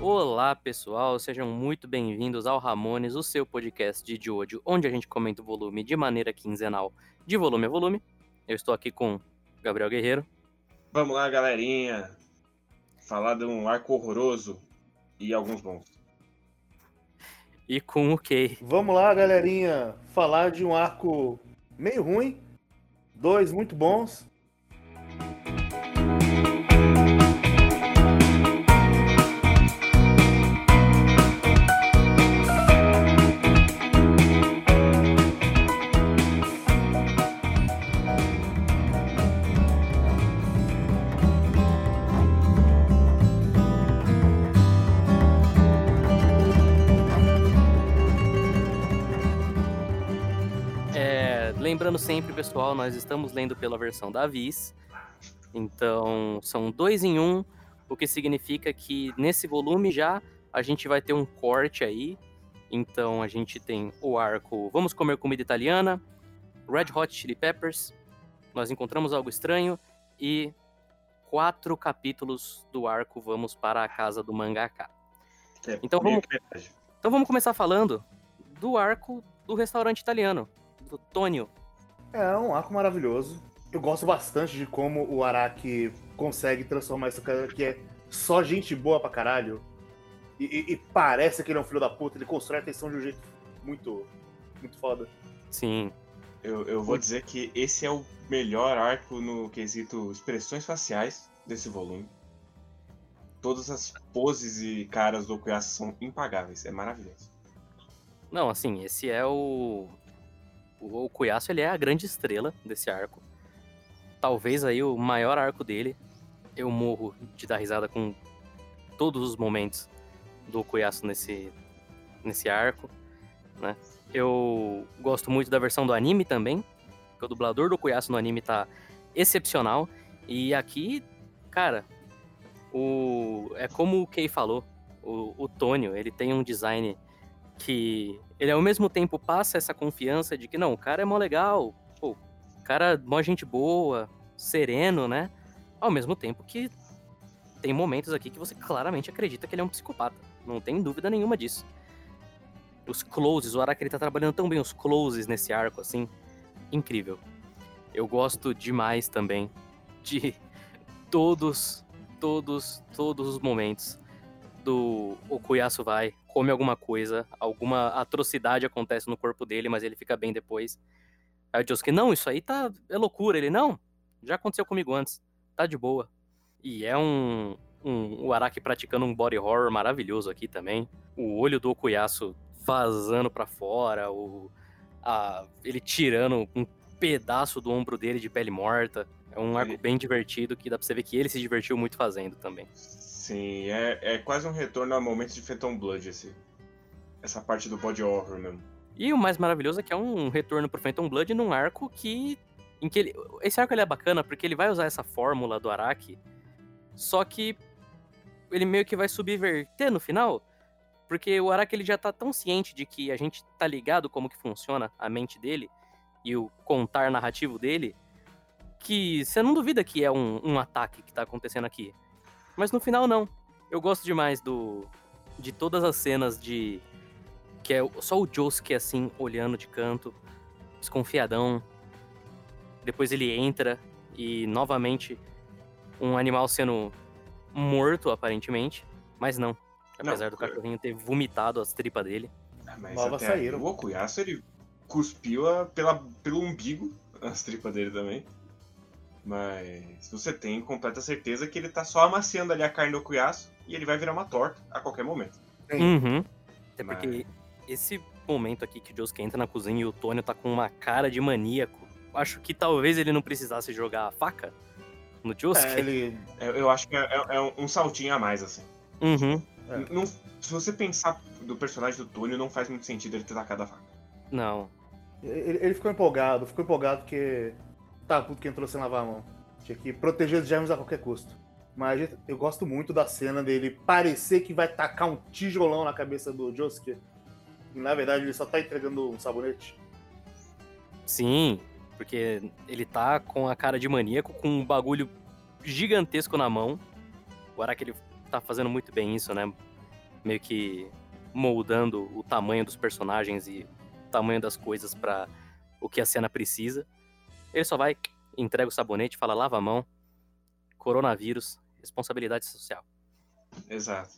Olá pessoal, sejam muito bem-vindos ao Ramones, o seu podcast de Jojo, onde a gente comenta o volume de maneira quinzenal, de volume a volume. Eu estou aqui com Gabriel Guerreiro. Vamos lá, galerinha. Falar de um arco horroroso e alguns bons. E com o Kay. Vamos lá, galerinha, falar de um arco meio ruim, dois muito bons. Lembrando sempre, pessoal, nós estamos lendo pela versão da Viz. Então, são dois em um, o que significa que nesse volume já a gente vai ter um corte aí. Então, a gente tem o arco Vamos Comer Comida Italiana, Red Hot Chili Peppers, Nós Encontramos Algo Estranho e quatro capítulos do arco Vamos para a Casa do Mangaka. É, Então vamos- metade. Então vamos começar falando do arco do restaurante italiano, do Tonio. É um arco maravilhoso. Eu gosto bastante de como o Araki consegue transformar esse cara que é só gente boa pra caralho. E, e- e parece que ele é um filho da puta, ele constrói a tensão de um jeito muito, muito foda. Sim, Eu, eu vou dizer que esse é o melhor arco no quesito expressões faciais desse volume. Todas as poses e caras do Okuyasu são impagáveis. É maravilhoso. Não, assim, esse é o. O Okuyasu, ele é a grande estrela desse arco. Talvez aí o maior arco dele. Eu morro de dar risada com todos os momentos do Okuyasu nesse, nesse arco, né? Eu gosto muito da versão do anime também, porque o dublador do Okuyasu no anime tá excepcional. E aqui, cara, o é como o Kei falou, o, o Tônio, ele tem um design que ele ao mesmo tempo passa essa confiança de que não, o cara é mó legal, pô, o cara é mó gente boa, sereno, né? Ao mesmo tempo que tem momentos aqui que você claramente acredita que ele é um psicopata. Não tem dúvida nenhuma disso. Os closes, o Araki ele tá trabalhando tão bem os closes nesse arco, assim. Incrível. Eu gosto demais também de todos, todos, todos os momentos do Okuyasu vai, come alguma coisa, alguma atrocidade acontece no corpo dele, mas ele fica bem depois. Aí o Josuke, não, isso aí tá é loucura. Ele, não, já aconteceu comigo antes, tá de boa. E é um, um o Araki praticando um body horror maravilhoso aqui também. O olho do Okuyasu vazando pra fora, o, a- ele tirando um pedaço do ombro dele de pele morta. É um arco bem divertido que dá pra você ver que ele se divertiu muito fazendo também. Sim, é, é quase um retorno a momentos de Phantom Blood esse. Essa parte do body horror mesmo. E o mais maravilhoso é que é um retorno pro Phantom Blood num arco que. Em que ele, esse arco ele é bacana porque ele vai usar essa fórmula do Araki, só que ele meio que vai subverter no final, porque o Araki ele já tá tão ciente de que a gente tá ligado como que funciona a mente dele e o contar narrativo dele, que você não duvida que é um, um ataque que tá acontecendo aqui. Mas no final não. Eu gosto demais do de todas as cenas de que é só o Josuke assim, olhando de canto, desconfiadão. Depois ele entra e novamente um animal sendo morto, aparentemente. Mas não. Apesar do Não, cachorrinho ter vomitado as tripas dele. Ah, Mas até saíram. o Okuyasu, ele cuspiu a- pela, pelo umbigo as tripas dele também. Mas você tem completa certeza que ele tá só amaciando ali a carne do Okuyasu e ele vai virar uma torta a qualquer momento. Uhum. Até Mas- porque esse momento aqui que o Josuke entra na cozinha e o Tônio tá com uma cara de maníaco. Acho que talvez ele não precisasse jogar a faca no Josuke. É, ele. Eu, acho que é, é- é um saltinho a mais, assim. Uhum. É. Não- se você pensar do personagem do Túnio, não faz muito sentido ele ter tacado a faca. Não. Ele, ele ficou empolgado, ficou empolgado porque. Tá, puto que entrou sem lavar a mão. Tinha que proteger os germes a qualquer custo. Mas eu gosto muito da cena dele parecer que vai tacar um tijolão na cabeça do Josuke. Na verdade ele só tá entregando um sabonete. Sim, porque ele tá com a cara de maníaco, com um bagulho gigantesco na mão. O Araki ele tá fazendo muito bem isso, né? Meio que moldando o tamanho dos personagens e o tamanho das coisas pra o que a cena precisa. Ele só vai, entrega o sabonete, fala lava a mão, coronavírus, responsabilidade social. Exato.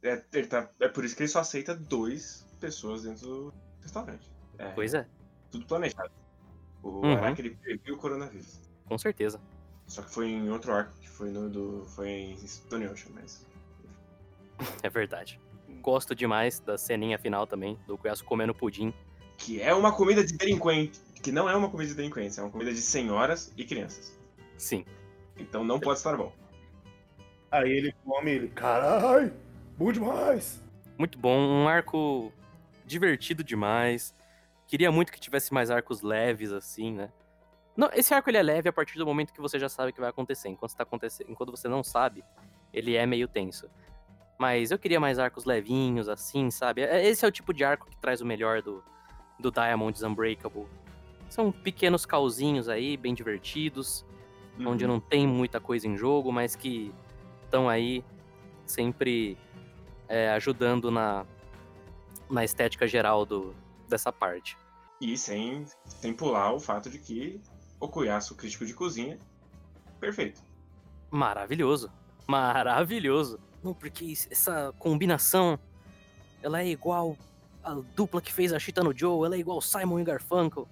É, tá- é por isso que ele só aceita dois pessoas dentro do restaurante. É, Pois é, tudo planejado. O Uhum. Araki ele previu o coronavírus. com certeza. Só que foi em outro arco, que foi no do. Foi em Stone Ocean, mas. É verdade. Gosto demais da ceninha final também, do Kuyasu comendo pudim. Que é uma comida de delinquente. Que não é uma comida de delinquentes, é uma comida de senhoras e crianças. Sim, Então não pode estar bom. Aí ele come ele, carai, bom demais. muito bom, um arco divertido demais. Queria muito que tivesse mais arcos leves assim, né? Não, esse arco ele é leve a partir do momento que você já sabe o que vai acontecer. Enquanto está acontecendo, enquanto você não sabe, ele é meio tenso. Mas eu queria mais arcos levinhos assim, sabe? É- Esse é o tipo de arco que traz o melhor do do Diamonds Unbreakable. São pequenos cauzinhos aí, bem divertidos, onde Uhum. não tem muita coisa em jogo, mas que estão aí sempre é, ajudando na, na estética geral do, dessa parte. E sem, sem pular o fato de que o Cuiaço, crítico de cozinha, perfeito. Maravilhoso. Maravilhoso. Não, porque essa combinação, ela é igual a dupla que fez a Chita no Joe, ela é igual Simon e Garfunkel.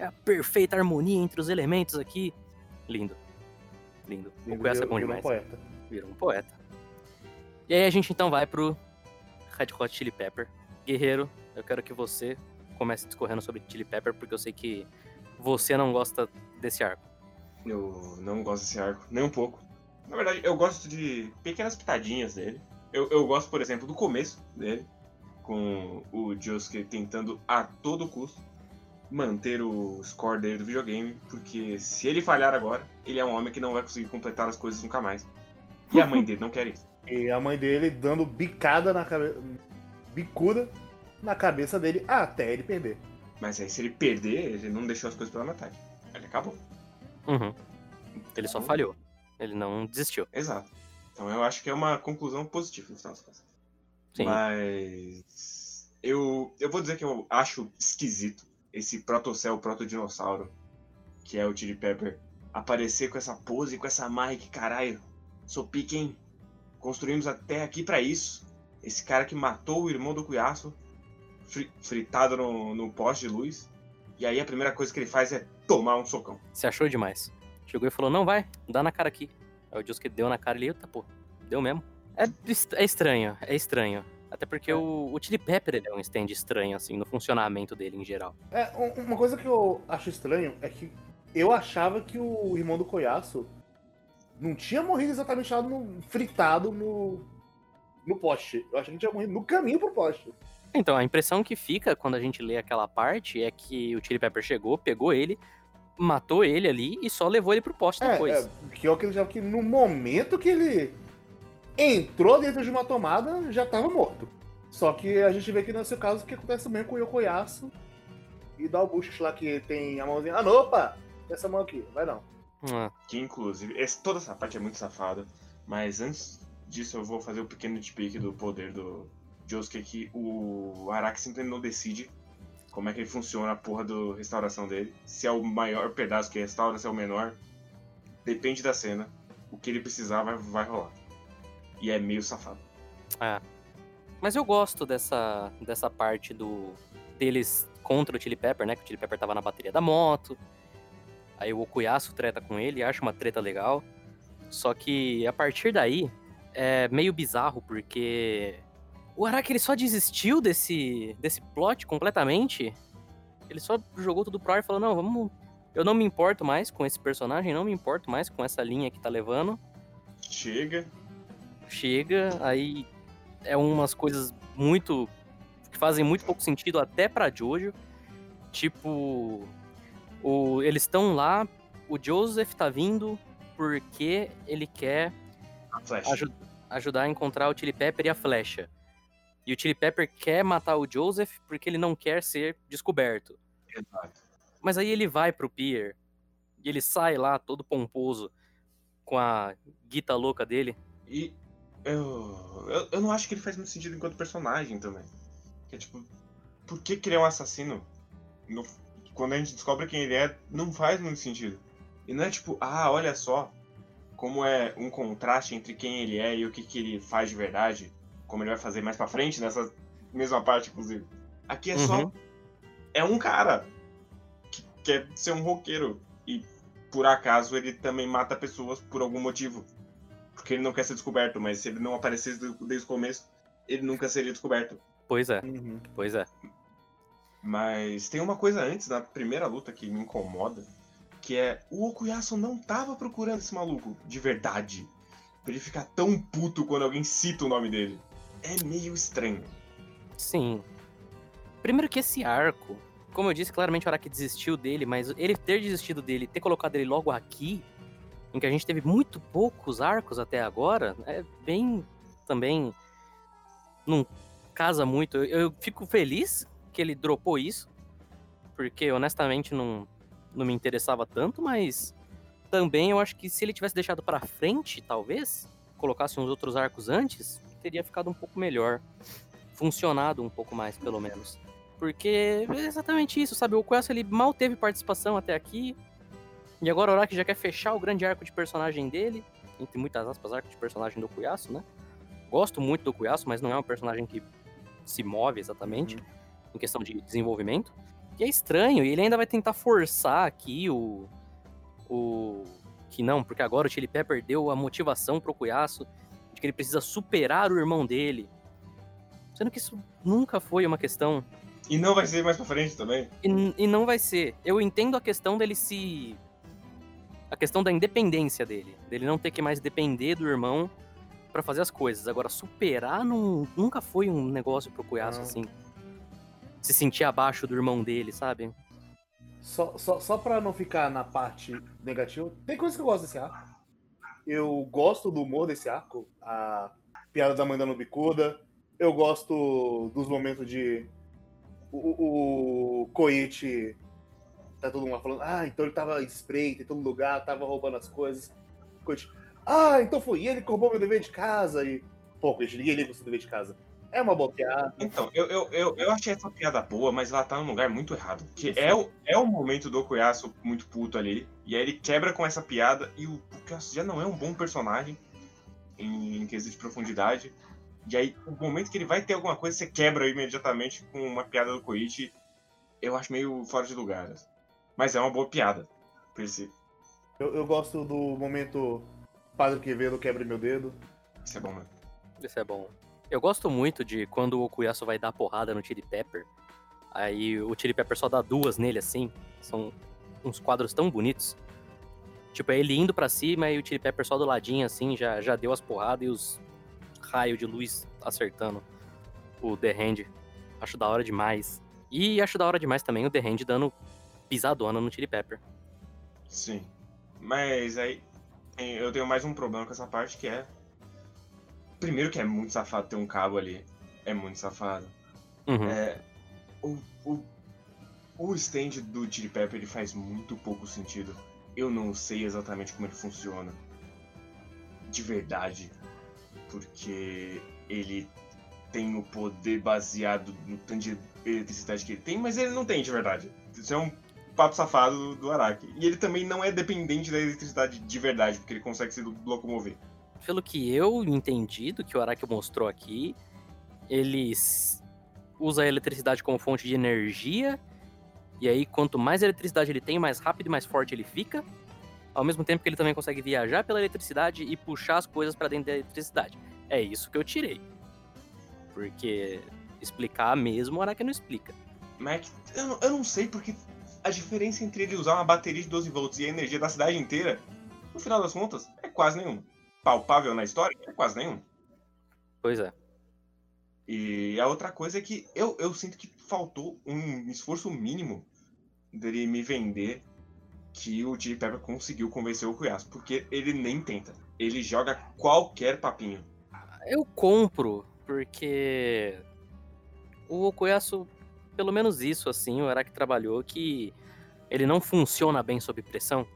É a perfeita harmonia entre os elementos aqui. Lindo. Lindo. O Cuiaço é bom Virou um demais. poeta. Virou um poeta. E aí a gente então vai pro Red Hot Chili Pepper. Guerreiro, eu quero que você comece discorrendo sobre Chili Pepper, porque eu sei que você não gosta desse arco. Eu não gosto desse arco, nem um pouco. Na verdade, eu gosto de pequenas pitadinhas dele. Eu, eu gosto, por exemplo, do começo dele, com o Josuke tentando a todo custo manter o score dele do videogame, porque se ele falhar agora, ele é um homem que não vai conseguir completar as coisas nunca mais. E a mãe dele não quer isso. E a mãe dele dando bicada na cabeça. bicuda na cabeça dele até ele perder. Mas aí, se ele perder, ele não deixou as coisas pela metade. Ele acabou. Uhum. Ele só falhou. Ele não desistiu. Exato. Então eu acho que é uma conclusão positiva no final das contas. Sim. Mas eu, eu vou dizer que eu acho esquisito esse protocel, protodinossauro, que é o Chili Pepper, aparecer com essa pose, com essa marra que caralho, sou pique, hein? Construímos até aqui pra isso. Esse cara que matou o irmão do Cuiaço, fri- fritado no, no poste de luz. E aí a primeira coisa que ele faz é tomar um socão. Você achou demais. Chegou e falou, não, vai, dá na cara aqui. Aí o Josuke deu na cara ele, eita, pô, deu mesmo. É, é estranho, é estranho. Até porque o, o Chili Pepper ele é um stand estranho, assim, no funcionamento dele em geral. É, um- uma coisa que eu acho estranho é que eu achava que o irmão do Coiaço não tinha morrido exatamente lá no, fritado no, no poste. Eu achei que tinha morrido no caminho pro poste. Então, a impressão que fica quando a gente lê aquela parte é que o Chili Pepper chegou, pegou ele, matou ele ali e só levou ele pro poste É, depois. é, que eu acreditava que no momento que ele entrou dentro de uma tomada, já tava morto. Só que a gente vê que nesse caso que acontece mesmo com o Yokoyasu e dá o bucho lá que tem a mãozinha. Ah, não, opa! Essa mão aqui, vai não. Ah, Que inclusive, esse- toda essa parte é muito safada. Mas antes disso, eu vou fazer o pequeno nitpick do poder do Josuke que o Araki simplesmente não decide como é que ele funciona a porra da restauração dele. Se é o maior pedaço que restaura, se é o menor. Depende da cena. O que ele precisar vai, vai rolar. E é meio safado. Mas eu gosto dessa, dessa parte do deles contra o Chili Pepper, né? Que o Chili Pepper tava na bateria da moto. Aí o Okuyasu treta com ele, acha uma treta legal. Só que a partir daí é meio bizarro, porque o Araki ele só desistiu desse, desse plot completamente. Ele só jogou tudo pro ar e falou: Não, vamos. Eu não me importo mais com esse personagem, não me importo mais com essa linha que tá levando Chega. Chega, aí é umas coisas muito. que fazem muito pouco sentido até pra Jojo. Tipo, o, eles estão lá, o Joseph tá vindo porque ele quer A flecha. aju- ajudar a encontrar o Chili Pepper e a flecha. E o Chili Pepper quer matar o Joseph porque ele não quer ser descoberto. Exato. Mas aí ele vai pro pier e ele sai lá todo pomposo com a guita louca dele. E eu, eu, eu não acho que ele faz muito sentido enquanto personagem também. Que é tipo, por que, que ele é um assassino? No- quando a gente descobre quem ele é, não faz muito sentido. E não é tipo, ah, olha só como é um contraste entre quem ele é e o que, que ele faz de verdade. Como ele vai fazer mais pra frente, nessa mesma parte, inclusive. Aqui é só. Uhum. É um cara que quer ser um roqueiro. E por acaso ele também mata pessoas por algum motivo. Porque ele não quer ser descoberto, mas se ele não aparecesse desde o começo, ele nunca seria descoberto. Pois é, Uhum. pois é. Mas tem uma coisa antes, na primeira luta, que me incomoda, que é o Okuyasu não tava procurando esse maluco, de verdade. Pra ele ficar tão puto quando alguém cita o nome dele. É meio estranho. Sim. Primeiro que esse arco, como eu disse, claramente o Araki desistiu dele, mas ele ter desistido dele, ter colocado ele logo aqui, em que a gente teve muito poucos arcos até agora, é bem também não casa muito. Eu, eu fico feliz que ele dropou isso, porque honestamente não, não me interessava tanto, mas também eu acho que se ele tivesse deixado pra frente, talvez, colocasse uns outros arcos antes, teria ficado um pouco melhor funcionado um pouco mais, pelo menos. Porque é exatamente isso, sabe? O Quest ele mal teve participação até aqui. E agora o Araki já quer fechar o grande arco de personagem dele. Entre muitas aspas, arco de personagem do Cuiaço, né? Gosto muito do Cuiaço, mas não é um personagem que se move exatamente em questão de desenvolvimento. E é estranho, e ele ainda vai tentar forçar aqui o. O. Que não, porque agora o Chili Pepper deu a motivação pro Cuiaço de que ele precisa superar o irmão dele. Sendo que isso nunca foi uma questão. E não vai ser mais pra frente também. E, e não vai ser. Eu entendo a questão dele se. A questão da independência dele. Dele não ter que mais depender do irmão pra fazer as coisas. Agora, superar não, nunca foi um negócio pro Cuiaço, assim. Se sentir abaixo do irmão dele, sabe? Só, só, só pra não ficar na parte negativa, tem coisa que eu gosto desse arco. Eu gosto do humor desse arco, a piada da mãe dando bicuda. Eu gosto dos momentos de. O, o, o Koichi tá todo mundo falando, ah, então ele tava espreito em todo lugar, tava roubando as coisas. Ah, então foi ele que roubou meu dever de casa. E, pô, Koichi, ninguém liga o seu dever de casa. É uma boa piada. Então, eu, eu, eu, eu achei essa piada boa, mas ela tá num lugar muito errado. Que é o, é o momento do Okuyasu muito puto ali. E aí ele quebra com essa piada. E o Okuyasu já não é um bom personagem em, em quesito de profundidade. E aí, o momento que ele vai ter alguma coisa, você quebra imediatamente com uma piada do Koichi. Eu acho meio fora de lugar. assim. Mas é uma boa piada, per si. Eu, eu gosto do momento Padre Quevedo quebre meu dedo. Isso é bom mesmo. Isso é bom. Eu gosto muito de quando o Okuyasu vai dar porrada no Chili Pepper. Aí o Chili Pepper só dá duas nele, assim. São uns quadros tão bonitos. Tipo, é ele indo pra cima e o Chili Pepper só do ladinho, assim, já, já deu as porradas e os raios de luz acertando o The Hand. Acho da hora demais. E acho da hora demais também o The Hand dando pisadona no Chili Pepper. Sim. Mas aí eu tenho mais um problema com essa parte que é. Primeiro que é muito safado ter um cabo ali. É muito safado. Uhum. É, o, o, o stand do Chili Pepper ele faz muito pouco sentido. Eu não sei exatamente como ele funciona. De verdade. Porque ele tem o poder baseado no tanto de eletricidade que ele tem, mas ele não tem de verdade. Isso é um papo safado do, do Araki. E ele também não é dependente da eletricidade de verdade, porque ele consegue se locomover. pelo que eu entendi do que o Araki mostrou aqui, ele usa a eletricidade como fonte de energia, e aí quanto mais eletricidade ele tem, mais rápido e mais forte ele fica, ao mesmo tempo que ele também consegue viajar pela eletricidade e puxar as coisas pra dentro da eletricidade. É isso que eu tirei. Porque explicar mesmo o Araki não explica. Mas é que eu, eu não sei porque a diferença entre ele usar uma bateria de 12 volts e a energia da cidade inteira, no final das contas, é quase nenhum. Palpável na história, é quase nenhum. Pois é. E a outra coisa é que eu, eu sinto que faltou um esforço mínimo dele me vender que o Chili Pepper conseguiu convencer o Cuias, porque ele nem tenta. Ele joga qualquer papinho. Eu compro, porque O Okuyasu, pelo menos isso, assim, o Araki trabalhou que ele não funciona bem sob pressão.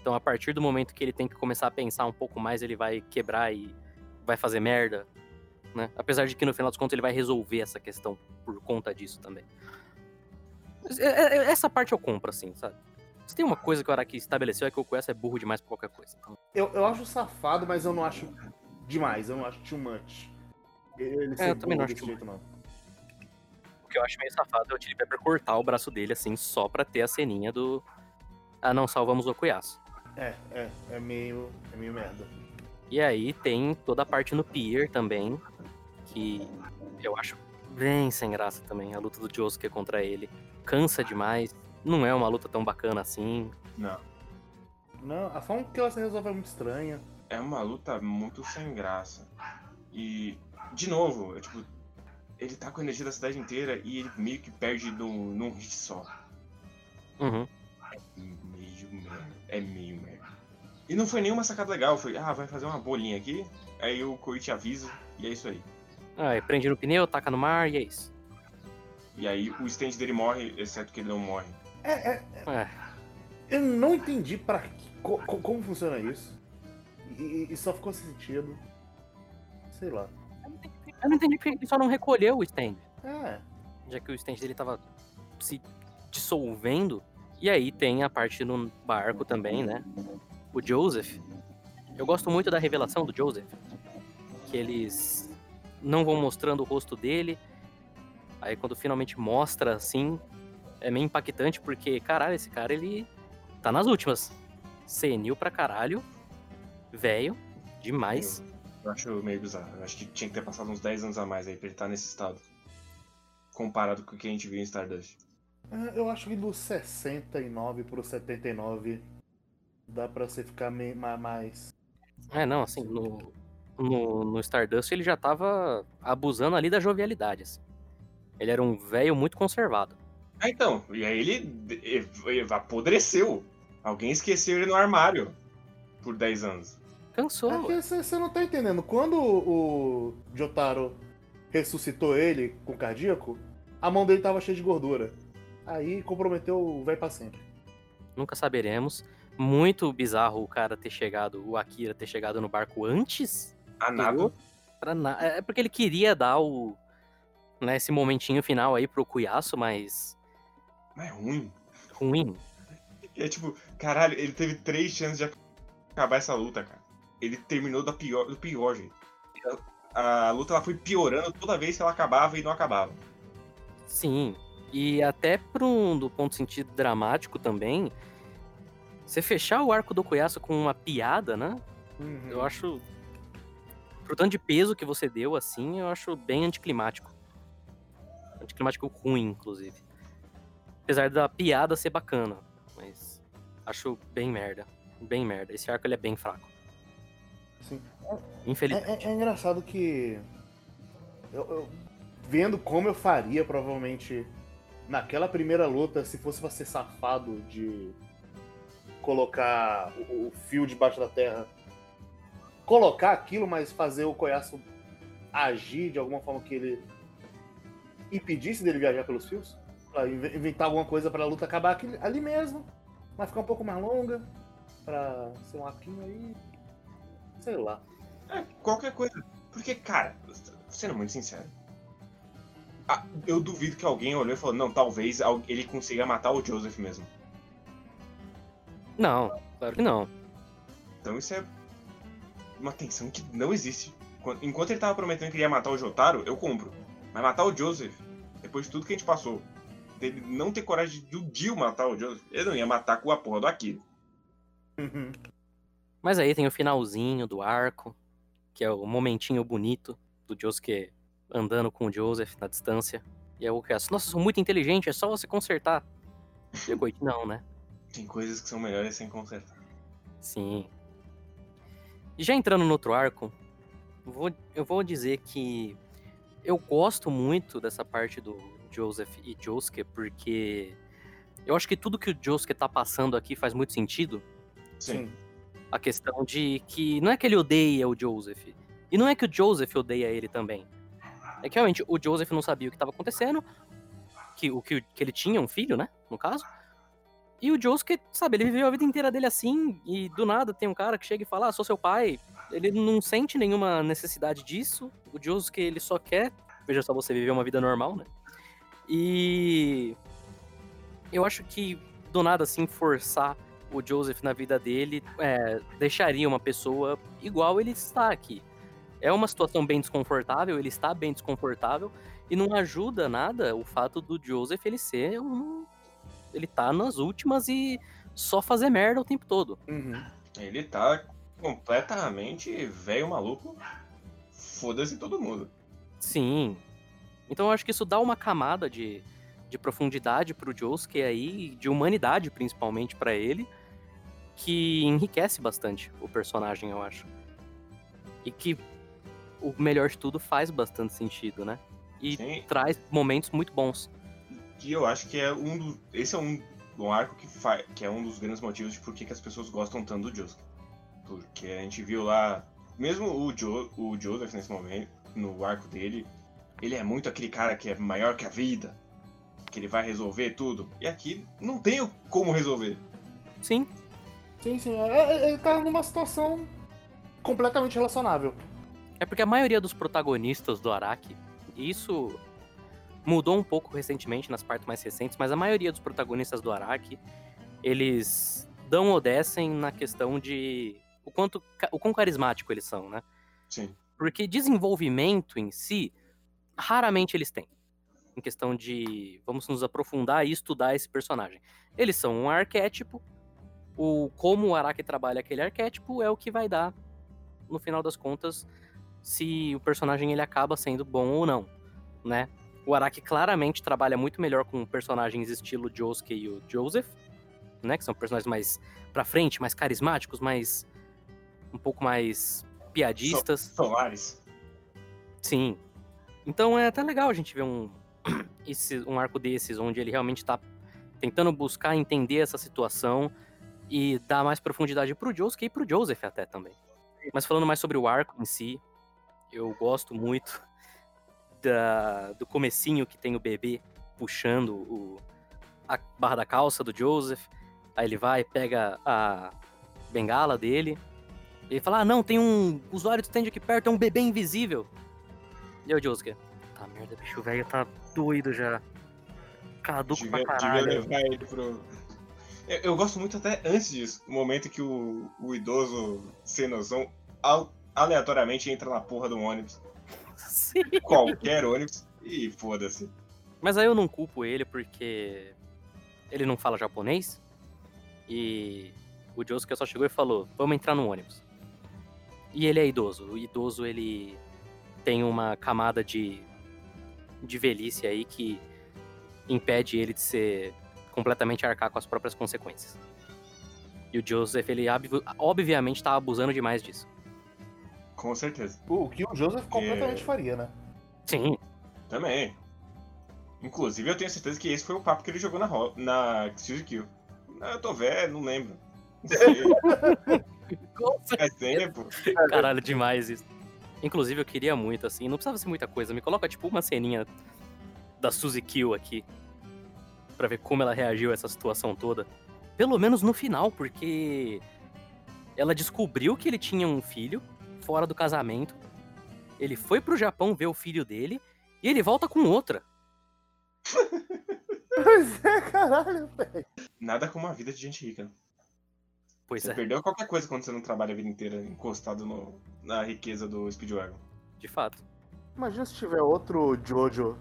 Então, a partir do momento que ele tem que começar a pensar um pouco mais, ele vai quebrar e vai fazer merda, né? Apesar de que no final dos contos ele vai resolver essa questão por conta disso também. É- é- é- Essa parte eu compro, assim, sabe? Se tem uma coisa que o Araki estabeleceu é que o Okuyasu é burro demais pra qualquer coisa. Então, Eu, eu acho safado, mas eu não acho demais. Eu não acho too much. Ele É, eu também não acho jeito, não. Que eu acho meio safado é o Chili Pepper cortar o braço dele, assim, só pra ter a ceninha do... Ah, não, salvamos o Okuyasu. É, é, é meio, é meio merda. E aí tem toda a parte no pier também, que eu acho bem sem graça também, a luta do Josuke contra ele. Cansa demais, não é uma luta tão bacana assim. Não. Não, a forma que ela se resolve é muito estranha. É uma luta muito sem graça. E, de novo, é, tipo, ele tá com a energia da cidade inteira e ele meio que perde num, num hit só. Uhum. Meio merda. É meio merda. E não foi nenhuma sacada legal, foi, ah, vai fazer uma bolinha aqui, aí o Koichi avisa, e é isso aí. Ah, prende no pneu, taca no mar e é isso. E aí o stand dele morre, exceto que ele não morre. É, é, É, eu não entendi pra que- co- co- como funciona isso. E, e só ficou sem sentido. Sei lá. Eu não entendi porque ele só não recolheu o stand. É. já que o stand dele tava se dissolvendo. E aí tem a parte no barco também, né? O Joseph. Eu gosto muito da revelação do Joseph. Que eles não vão mostrando o rosto dele. Aí quando finalmente mostra assim, é meio impactante porque, caralho, esse cara ele tá nas últimas. Senil pra caralho. Velho. Demais. Eu acho meio bizarro. Eu acho que tinha que ter passado uns 10 anos a mais aí pra ele estar nesse estado. Comparado com o que a gente viu em Stardust. É, Eu acho que do 69 pro 79 dá pra você ficar mais. É, não, assim, no, no, no Stardust ele já tava abusando ali da jovialidade, assim. Ele era um velho muito conservado. Ah, então. E aí ele ev- apodreceu. Alguém esqueceu ele no armário por 10 anos. Cansou. É que você não tá entendendo. Quando o Jotaro ressuscitou ele com cardíaco, a mão dele tava cheia de gordura. Aí comprometeu o velho pra sempre. Nunca saberemos. Muito bizarro o cara ter chegado, o Akira ter chegado no barco antes. A nada. Pra na... É porque ele queria dar o. Né, esse momentinho final aí pro Cuiaço, mas. Mas é ruim. ruim. É tipo, caralho, ele teve três chances de acabar essa luta, cara. Ele terminou da pior, do pior jeito. A, a luta ela foi piorando toda vez que ela acabava e não acabava. Sim. E até pro, do ponto de sentido dramático também. Você fechar o arco do Cuiaço com uma piada, né? Uhum. Eu acho. Pro tanto de peso que você deu, assim, eu acho bem anticlimático. Anticlimático ruim, inclusive. Apesar da piada ser bacana. Mas acho bem merda. Bem merda. Esse arco ele é bem fraco. Sim. Infelizmente. É, é- é engraçado que. eu- eu- vendo como eu faria, provavelmente, naquela primeira luta, se fosse pra ser safado de colocar o, o fio debaixo da terra. Colocar aquilo, mas fazer o Koyasu agir de alguma forma que ele impedisse dele viajar pelos fios. Inventar alguma coisa pra luta acabar aqui- ali mesmo. Mas ficar um pouco mais longa. Pra ser um arquinho aí. Sei lá. É, qualquer coisa. Porque, cara, sendo muito sincero. ah, eu duvido que alguém olhou e falou, não, talvez al- ele consiga matar o Joseph mesmo. Não, claro que não. Então isso é uma tensão que não existe. Quan- Enquanto ele tava prometendo que ele ia matar o Jotaro, eu compro. Mas matar o Joseph, depois de tudo que a gente passou, dele não ter coragem de o Dio matar o Joseph, ele não ia matar com a porra do Akira. Uhum. Mas aí tem o finalzinho do arco, que é o momentinho bonito do Josuke andando com o Joseph na distância. E é o que nossa, eu sou muito inteligente, é só você consertar. E o não, né? Tem coisas que são melhores sem consertar. Sim. E já entrando no outro arco, vou, eu vou dizer que eu gosto muito dessa parte do Joseph e Josuke, porque eu acho que tudo que o Josuke tá passando aqui faz muito sentido. Sim. A questão de que não é que ele odeia o Joseph. E não é que o Joseph odeia ele também. É que realmente o Joseph não sabia o que estava acontecendo, que, o, que, que ele tinha um filho, né? No caso. E o Joseph, sabe, ele viveu a vida inteira dele assim, e do nada tem um cara que chega e fala, ah, sou seu pai. Ele não sente nenhuma necessidade disso. O Joseph, ele só quer, veja só você viver uma vida normal, né? E eu acho que do nada assim forçar o Joseph na vida dele é, deixaria uma pessoa igual ele está aqui. É uma situação bem desconfortável, ele está bem desconfortável e não ajuda nada o fato do Joseph ele ser um ele tá nas últimas e só fazer merda o tempo todo. Uhum. Ele tá completamente velho maluco. Foda-se todo mundo. Sim. Então eu acho que isso dá uma camada de, de profundidade pro Josuke aí, de humanidade principalmente pra ele, que enriquece bastante o personagem, eu acho. E que o melhor de tudo faz bastante sentido, né? E Sim. traz momentos muito bons. que eu acho que é um do, esse é um, um arco que, fa, que é um dos grandes motivos de por que as pessoas gostam tanto do Josuke. Porque a gente viu lá, mesmo o, jo, o Joseph nesse momento, no arco dele, ele é muito aquele cara que é maior que a vida, que ele vai resolver tudo. E aqui não tem como resolver. Sim, Sim, sim. é- é- Ele tá numa situação completamente relacionável. É porque a maioria dos protagonistas do Araki, e isso mudou um pouco recentemente nas partes mais recentes, mas a maioria dos protagonistas do Araki, eles dão ou descem na questão de o quanto o quão carismático eles são, né? Sim. Porque desenvolvimento em si, raramente eles têm. Em questão de vamos nos aprofundar e estudar esse personagem. Eles são um arquétipo. O como o Araki trabalha aquele arquétipo é o que vai dar no final das contas se o personagem ele acaba sendo bom ou não, né? O Araki claramente trabalha muito melhor com personagens estilo Josuke e o Joseph, né, que são personagens mais pra frente, mais carismáticos, mais um pouco mais piadistas. Solares. Sim. Então é até legal a gente ver um, esse, um arco desses, onde ele realmente tá tentando buscar entender essa situação e dar mais profundidade pro Josuke e pro Joseph até também. Mas falando mais sobre o arco em si, eu gosto muito da, do comecinho que tem o bebê puxando o, a barra da calça do Joseph. Aí ele vai, pega a bengala dele. E ele fala, ah, não, tem um usuário do stand aqui perto, é um bebê invisível. E aí o Josuke, tá merda, bicho velho tá doido já. Caduco pra Devia, devia caralho. levar ele pro. Eu, eu gosto muito até antes disso, o momento que o, o idoso, sem noção, al- aleatoriamente entra na porra do ônibus. Sim. Qualquer ônibus. E foda-se. Mas aí eu não culpo ele porque ele não fala japonês. E o Josuke só chegou e falou: Vamos entrar no ônibus. E ele é idoso. O idoso ele tem uma camada de, de velhice aí que impede ele de ser completamente arcar com as próprias consequências. E o Joseph, ele ob- obviamente tá abusando demais disso. Com certeza. O que o Joseph completamente faria, né? Sim, Também. Inclusive, eu tenho certeza que esse foi o papo que ele jogou na, na Kill. Eu tô velho, não lembro. Faz tempo. Caralho, demais isso. Inclusive, eu queria muito, assim, não precisava ser muita coisa. Me coloca, tipo, uma ceninha da Suzy Kill aqui. Pra ver como ela reagiu a essa situação toda. Pelo menos no final, porque ela descobriu que ele tinha um filho fora do casamento. Ele foi pro Japão ver o filho dele e ele volta com outra. Pois é, caralho, velho. Nada como a vida de gente rica. Pois Você é, perdeu qualquer coisa quando você não trabalha a vida inteira encostado no- na riqueza do Speedwagon. de fato. Imagina se tiver outro Jojo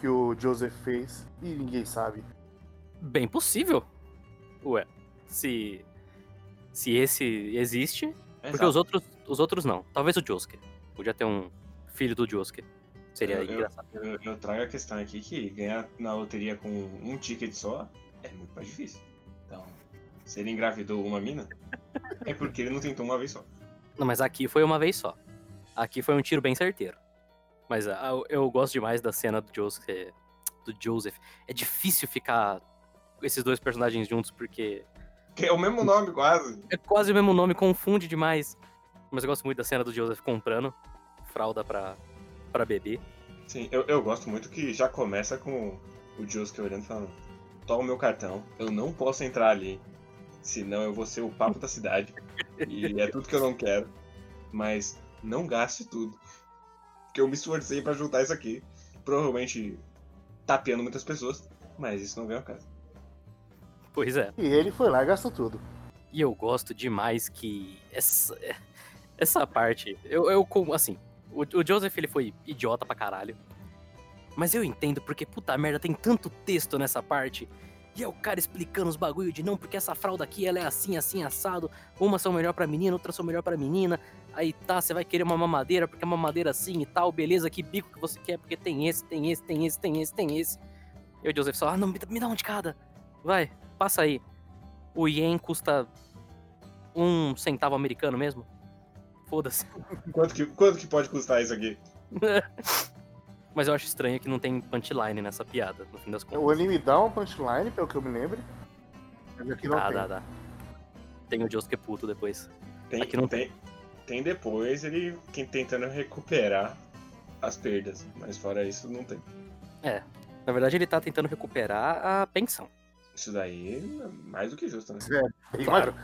que o Joseph fez e ninguém sabe. Bem possível. Ué, se. Se esse existe, Porque Exato. os outros, os outros não. Talvez o Josuke. Podia ter um filho do Josuke. Seria Eu- eu- engraçado. Eu, eu trago a questão aqui que ganhar na loteria com um ticket só é muito mais difícil. Então, se ele engravidou uma mina, é porque ele não tentou uma vez só. Não, mas aqui foi uma vez só. Aqui foi um tiro bem certeiro. Mas ah, eu, eu gosto demais da cena do Josuke, do Joseph. É difícil ficar esses dois personagens juntos porque Que é o mesmo nome, quase. é quase o mesmo nome, confunde demais. Mas eu gosto muito da cena do Joseph comprando fralda pra, pra bebê. Sim, eu, eu gosto muito que já começa com o Josuke olhando e falando: Toma o meu cartão, eu não posso entrar ali, senão eu vou ser o papo da cidade. E é tudo que eu não quero. Mas não gaste tudo. Porque eu me esforcei pra juntar isso aqui. Provavelmente tapeando muitas pessoas, mas isso não veio ao caso. Pois é. E ele foi lá e gastou tudo. E eu gosto demais que essa, essa parte, eu, eu como assim, o, o Joseph ele foi idiota pra caralho. Mas eu entendo porque puta merda tem tanto texto nessa parte. E é o cara explicando os bagulho de não, porque essa fralda aqui ela é assim, assim, assado. Uma são melhor pra menina, outra são melhor pra menina. Aí tá, você vai querer uma mamadeira porque é uma mamadeira assim e tal, beleza, que bico que você quer, porque tem esse, tem esse, tem esse, tem esse, tem esse. E o Joseph só, ah, não, me dá, me dá um de cada. Vai, passa aí. O ien custa um centavo americano mesmo? Foda-se. Quanto que, quanto que pode custar isso aqui? Mas eu acho estranho que não tem punchline nessa piada, no fim das O contas. anime dá uma punchline, pelo que eu me lembro. Mas aqui não Dá, tem. dá, dá. Tem o Josuke puto depois. Tem, Aqui não tem, tem depois ele quem tentando recuperar as perdas, mas fora isso não tem. Na verdade, ele tá tentando recuperar a pensão. Isso daí é mais do que justo, né? Bem Claro.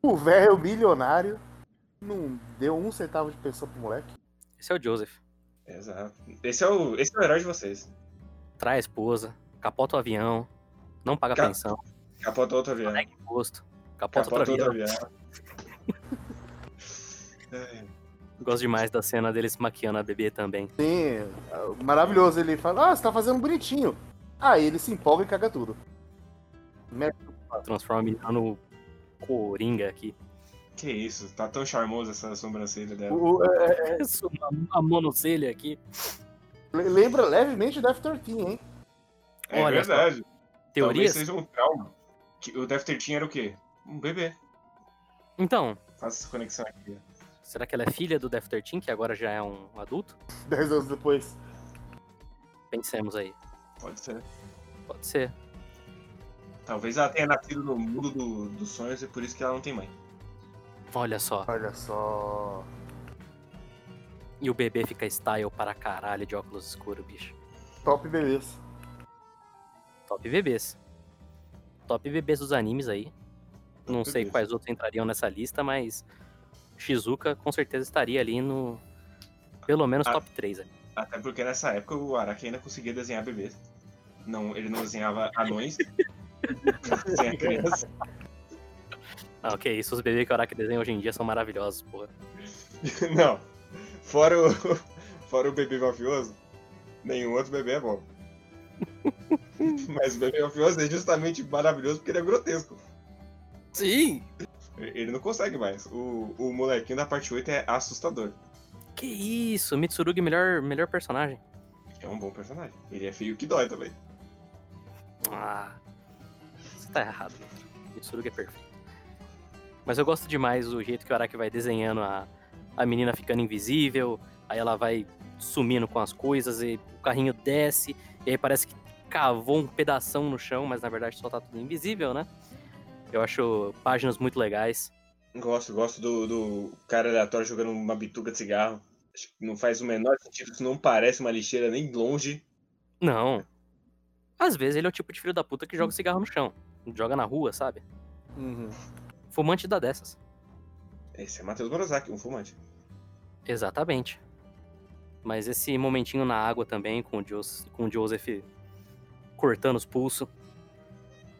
O velho milionário não deu um centavo de pensão pro moleque. Esse é o Joseph. Exato. Esse é o, esse é o herói de vocês. Trai a esposa, capota o avião, não paga Ca- pensão, Capota outro avião. paga imposto, capota, Capota outro outro avião. avião. É, Gosto demais da cena deles maquiando a bebê também. Sim, maravilhoso. Ele fala, ah, você tá fazendo bonitinho. Aí ele se empolga e caga tudo. Transforma o menino no Coringa aqui. Que isso, tá tão charmoso essa sobrancelha dela. o- é, Isso, a, a monocelha aqui. le- lembra levemente Death 13, hein? É Olha só. verdade. Talvez Teorias? seja um trauma. Que o Death 13 era o quê? Um bebê. Então, Faça essa conexão aqui. será que ela é filha do Death 13, que agora já é um adulto? Dez anos depois. Pensemos aí. Pode ser. Pode ser. Talvez ela tenha nascido no mundo do- dos sonhos e por isso que ela não tem mãe. Olha só. Olha só. E o bebê fica style para caralho de óculos escuros, bicho. Top beleza. Top bebês. Top bebês dos animes aí. Não sei bebês. quais outros entrariam nessa lista, mas Shizuka com certeza estaria ali no. Pelo menos Ah. top 3. ali. Até porque nessa época o Araki ainda conseguia desenhar bebês. Não, ele não desenhava anões. desenha criança. Ah, ok, isso os bebês que o Araki desenha hoje em dia são maravilhosos, porra. Não. Fora o, fora o bebê mafioso, nenhum outro bebê é bom. Mas o bebê mafioso é justamente maravilhoso porque ele é grotesco. Sim! Ele não consegue mais. O, o molequinho da parte 8 é assustador. Que isso, Mitsurugi, melhor, melhor personagem. É um bom personagem. Ele é feio que dói também. Ah, você tá errado. Mitsurugi é perfeito. Mas eu gosto demais do jeito que o Araki vai desenhando a, a menina ficando invisível, aí ela vai sumindo com as coisas e o carrinho desce, e aí parece que cavou um pedação no chão, mas na verdade só tá tudo invisível, né? Eu acho páginas muito legais. Gosto, gosto do, do cara aleatório jogando uma bituca de cigarro. Acho que não faz o menor sentido, isso não parece uma lixeira nem longe. Não. Às vezes ele é o tipo de filho da puta que joga cigarro no chão. Joga na rua, sabe? Uhum. Fumante dá dessas. Esse é Matheus Borozaki, um fumante. Exatamente. Mas esse momentinho na água também, com o, Jos- com o Joseph cortando os pulsos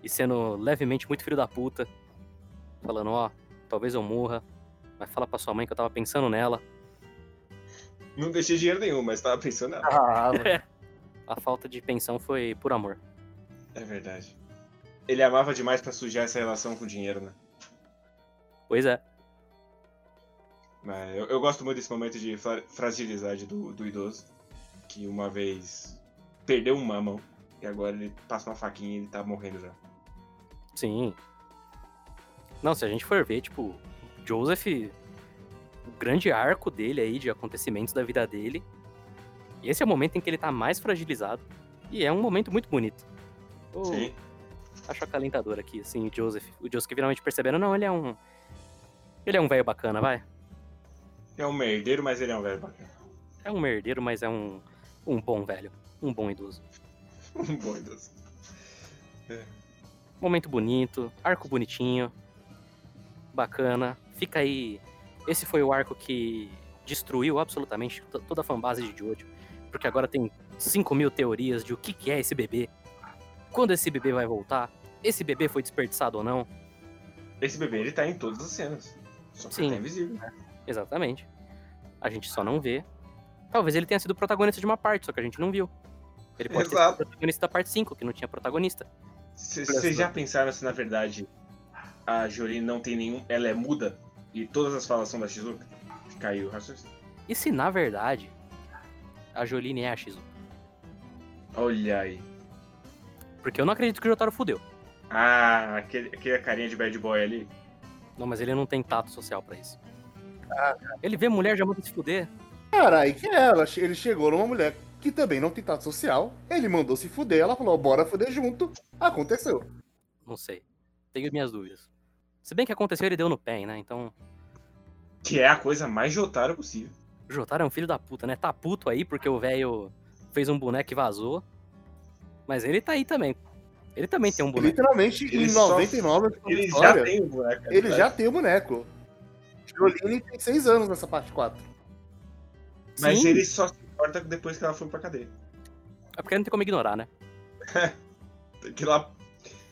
e sendo levemente muito filho da puta, falando: Ó, talvez eu morra, mas fala pra sua mãe que eu tava pensando nela. Não deixei dinheiro nenhum, mas tava pensando nela. Ah, mas- A falta de pensão foi por amor. É verdade. Ele amava demais pra sujar essa relação com o dinheiro, né? Pois é. Mas eu, eu gosto muito desse momento de fra- fragilidade do, do idoso. Que uma vez perdeu uma mão. E agora ele passa uma faquinha e ele tá morrendo já. Sim. Não, se a gente for ver, tipo, Joseph, o grande arco dele aí de acontecimentos da vida dele. Esse é o momento em que ele tá mais fragilizado. E é um momento muito bonito. Eu Sim. acho acalentador aqui, assim, o Joseph. O Joseph finalmente percebendo, não, ele é um. Ele é um velho bacana, vai. É um merdeiro, mas ele é um velho bacana. É um merdeiro, mas é um. Um bom velho. Um bom idoso. Um bom Deus. Momento bonito, arco bonitinho, bacana. Fica aí. Esse foi o arco que destruiu absolutamente to- toda a fanbase de Jojo. Porque agora tem 5 mil teorias de o que, que é esse bebê. Quando esse bebê vai voltar? Esse bebê foi desperdiçado ou não? Esse bebê, ele tá em todas as cenas. Só que Sim. ele tá invisível. Exatamente. A gente só não vê. Talvez ele tenha sido protagonista de uma parte, só que a gente não viu. Ele pode ter Exato. sido protagonista da parte 5, que não tinha protagonista. Vocês já pensaram se na verdade a Jolie não tem nenhum. Ela é muda e todas as falas são da Shizuka? Caiu o raciocínio. E se na verdade a Jolene é a Shizu? Olha aí. Porque eu não acredito que o Jotaro fudeu. Ah, aquele, aquele carinha de bad boy ali. Não, mas ele não tem tato social pra isso. Ele vê mulher já manda se fuder. Cara, aí que é, ela, ele chegou numa mulher que também não tem tato social, ele mandou se fuder, ela falou, bora fuder junto. Aconteceu. Não sei. Tenho minhas dúvidas. Se bem que aconteceu, ele deu no pé, né? Então, Que é a coisa mais Jotaro possível. Jotaro é um filho da puta, né? Tá puto aí porque o velho fez um boneco e vazou. Mas ele tá aí também. Ele também tem um boneco. Literalmente, Ele em só- 99 da Ele história, já tem o boneco. é ele verdade. já tem o boneco. Jolene tem 6 anos nessa parte 4. Mas Sim, ele só se importa depois que ela foi pra cadeia. É porque não tem como ignorar, né? Tem que ir lá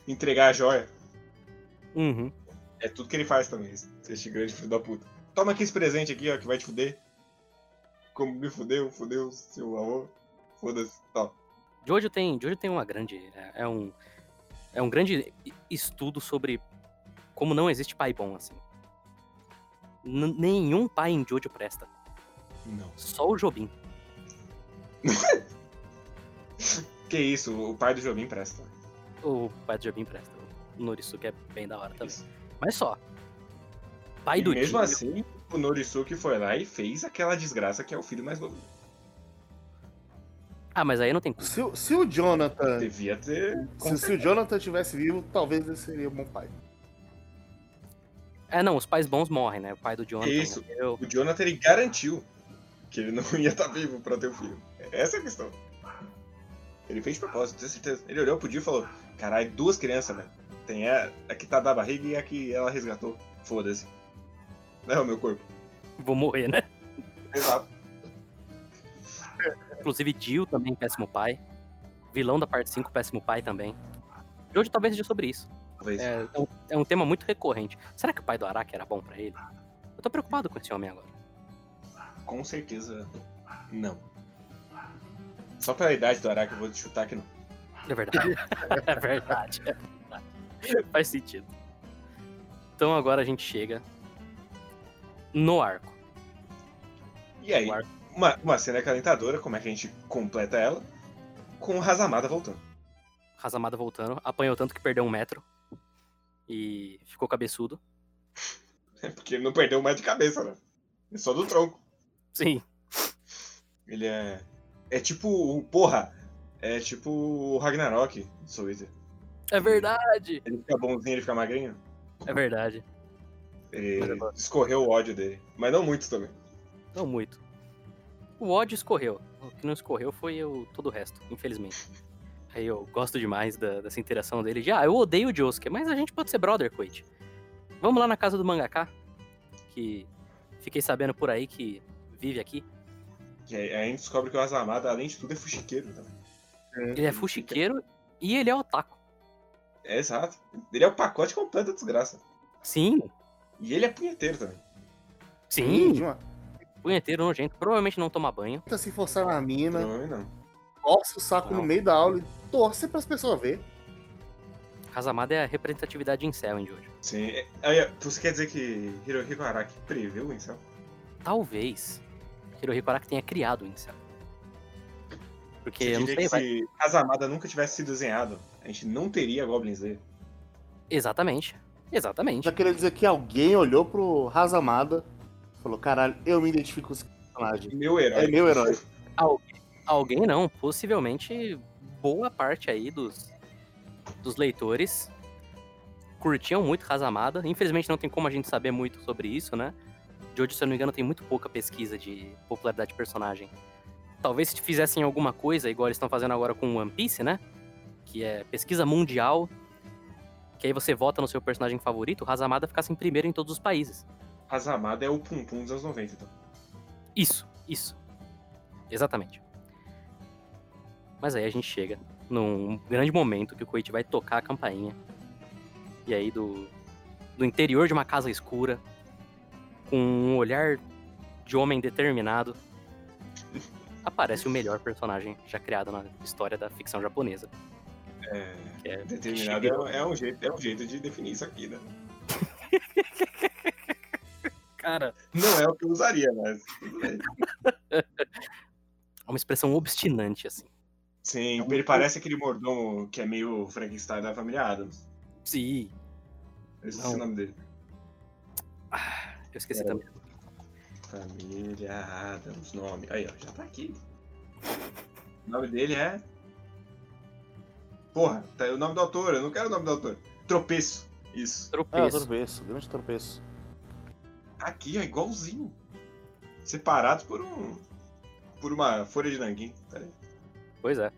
entregar a joia. Uhum. É tudo que ele faz também, esse grande filho da puta. Toma aqui esse presente aqui, ó, que vai te fuder. Como me fudeu, fudeu seu avô. Foda-se. Tá. Jojo tem, Jojo tem uma grande. É, é um. É um grande estudo sobre como não existe pai bom, assim. N- nenhum pai em Jojo presta. Não. Só o Jobim. Que isso, o pai do Jobim presta. O pai do Jobim presta. O Norisuke é bem da hora também. Isso. Mas só. Pai E do mesmo Dio- assim, o Norisuke foi lá e fez aquela desgraça que é o filho mais novo. Ah, mas aí não tem culpa. Se, o- se o Jonathan. Devia ter. Se, se o Jonathan tivesse vivo, talvez ele seria um bom pai. É, não, os pais bons morrem, né? O pai do Jonathan Isso. morreu. O Jonathan ele garantiu que ele não ia estar vivo pra ter o filho. Essa é a questão. Ele fez de propósito, tenho certeza. Ele olhou pro Dio e falou: Caralho, duas crianças, velho. Tem a, a que tá da barriga e a que ela resgatou. Foda-se. Não é o meu corpo. Vou morrer, né? Exato. Inclusive, Dio também, péssimo pai. Vilão da parte 5, péssimo pai também. Jojo talvez seja sobre isso. Talvez. É, é um, é um tema muito recorrente. Será que o pai do Araki era bom pra ele? Eu tô preocupado com esse homem agora. Com certeza, não. Só pela idade do Araki, eu vou te chutar que não. É verdade. é verdade. é verdade. Faz sentido. Então agora a gente chega no arco. E aí, O arco. Uma, uma cena acalentadora, como é que a gente completa ela? Com o Hazamada voltando. Razamada voltando, apanhou tanto que perdeu um metro. E ficou cabeçudo. Porque ele não perdeu mais de cabeça, né? É só do tronco. Sim. Ele é. É tipo. o- Porra! É tipo o Ragnarok Soul Eater. É verdade. Ele fica bonzinho, ele fica magrinho. É verdade. Ele escorreu o ódio dele. Mas não muito também. Não muito. O ódio escorreu. O que não escorreu foi o, todo o resto, infelizmente. Aí eu gosto demais da- dessa interação dele. De, ah, eu odeio o Josuke, mas a gente pode ser brother, Koichi. Vamos lá na casa do mangaka, que fiquei sabendo por aí que vive aqui. E aí a gente descobre que o Azamada, além de tudo, é fuxiqueiro também. Ele é fuxiqueiro e ele é otaku. É exato. Ele é o pacote completo da desgraça. Sim, E ele é punheteiro também. sim, Tenta punheteiro nojento. Provavelmente não toma banho. se forçar na mina, Não, não. torce o saco Não. no meio da aula e torce pras pessoas ver. Hazamada é a representatividade em céu em Jojo. Sim. é- Aí, você quer dizer que Hirohiko Araki preveu o incel? Talvez Hirohiko Araki tenha criado o incel. Porque Você eu não diria sei, que vai... se Azamada nunca tivesse sido desenhado, a gente não teria Goblin Slayer. Exatamente. Exatamente. Já queria dizer que alguém olhou pro Razamada falou: caralho, eu me identifico com esse personagem. Meu herói. É meu herói. Alguém não, possivelmente boa parte aí dos, dos leitores curtiam muito Razamada. Infelizmente não tem como a gente saber muito sobre isso, né? Jojo, se eu não me engano, tem muito pouca pesquisa de popularidade de personagem. talvez se fizessem alguma coisa, igual eles estão fazendo agora com One Piece, né? Que é pesquisa mundial. Que aí você vota no seu personagem favorito, o Hazamada ficasse em primeiro em todos os países. Razamada é o Pum Pum dos anos 90, então. Isso, isso. Exatamente. Mas aí a gente chega num grande momento que o Koichi vai tocar a campainha. E aí do, do interior de uma casa escura, com um olhar de homem determinado, aparece o melhor personagem já criado na história da ficção japonesa. É, é determinado é, é um jeito, é um jeito de definir isso aqui, né? Cara, Não é o que eu usaria, mas. é uma expressão obstinante, assim. Sim, ele parece aquele mordomo que é meio Frankenstein da família Adams. Sim, Eu esqueci Não. o nome dele. eu esqueci É. também. Família Adams, nome. Aí, ó, já tá aqui. O nome dele é. Porra, tá o nome do autor, eu não quero o nome do autor. Tropeço. Isso. Ah, Tropeço. tropeço, grande tropeço. Aqui, ó, igualzinho. Separados por um. Por uma folha de nanguim. Aí. Pois é.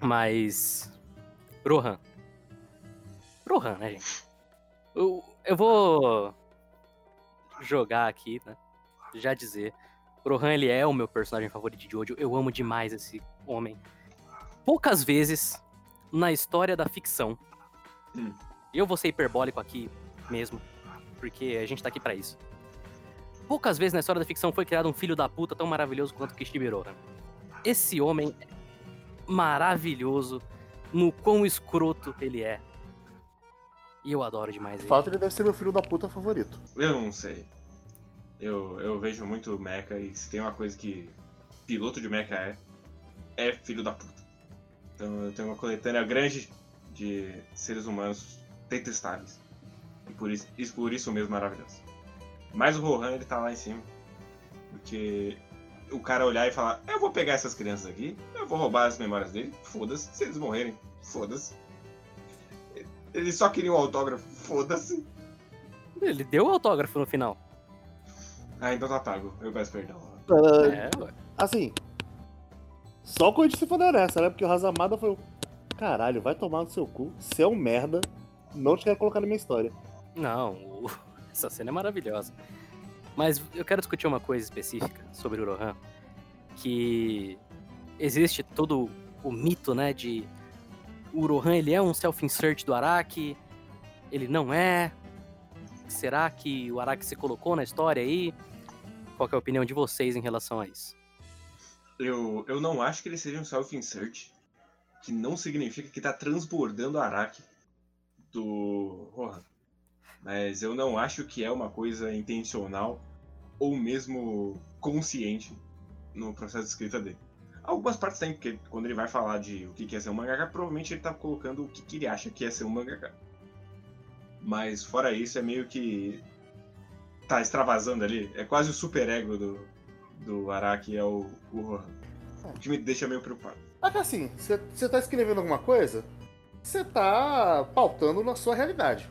Mas. Rohan. Rohan, né, gente? Eu, eu vou jogar aqui, né? Já dizer. Rohan, ele é o meu personagem favorito de Jojo. Eu amo demais esse homem. Poucas vezes na história da ficção. Hum. Eu vou ser hiperbólico aqui mesmo. Porque a gente tá aqui pra isso. Poucas vezes na história da ficção foi criado um filho da puta tão maravilhoso quanto Kishibe Rohan. Esse homem é maravilhoso no quão escroto ele é. E eu adoro demais De ele. fato, ele deve ser meu filho da puta favorito. Eu não sei. Eu, eu vejo muito mecha e se tem uma coisa que piloto de mecha é, é filho da puta. Então eu tenho uma coletânea grande de seres humanos detestáveis. E por isso, isso- por isso mesmo maravilhoso. Mas o Rohan ele tá lá em cima. Porque o cara olhar e falar, eu vou pegar essas crianças aqui, eu vou roubar as memórias dele, foda-se, se eles morrerem, foda-se. Eles só queriam um autógrafo, foda-se. Ele deu o autógrafo no final. Ah, então tá pago. Eu peço perdão. É, ué. Assim, só o Koichi se foder nessa, né? Porque o Razamada foi o. Caralho, vai tomar no seu cu. Você é um merda. Não te quero colocar na minha história. Não, o- essa cena é maravilhosa. Mas eu quero discutir uma coisa específica sobre o Rohan. Que existe todo o mito, né, de o Rohan ele é um self-insert do Araki, ele não é. Será que o Araki se colocou na história aí? Qual é a opinião de vocês em relação a isso? Eu, eu não acho que ele seja um self-insert, que não significa que tá transbordando a Araki do Rohan. Mas eu não acho que é uma coisa intencional ou mesmo consciente no processo de escrita dele. Algumas partes tem, porque quando ele vai falar de o que é ser um mangaka, provavelmente ele tá colocando o que, que ele acha que é ser um mangaka. Mas fora isso, é meio que tá extravasando ali. É quase o super ego do, do Araki, é o, o Rohan. O que me deixa meio preocupado. É que assim, você tá escrevendo alguma coisa, você tá pautando na sua realidade.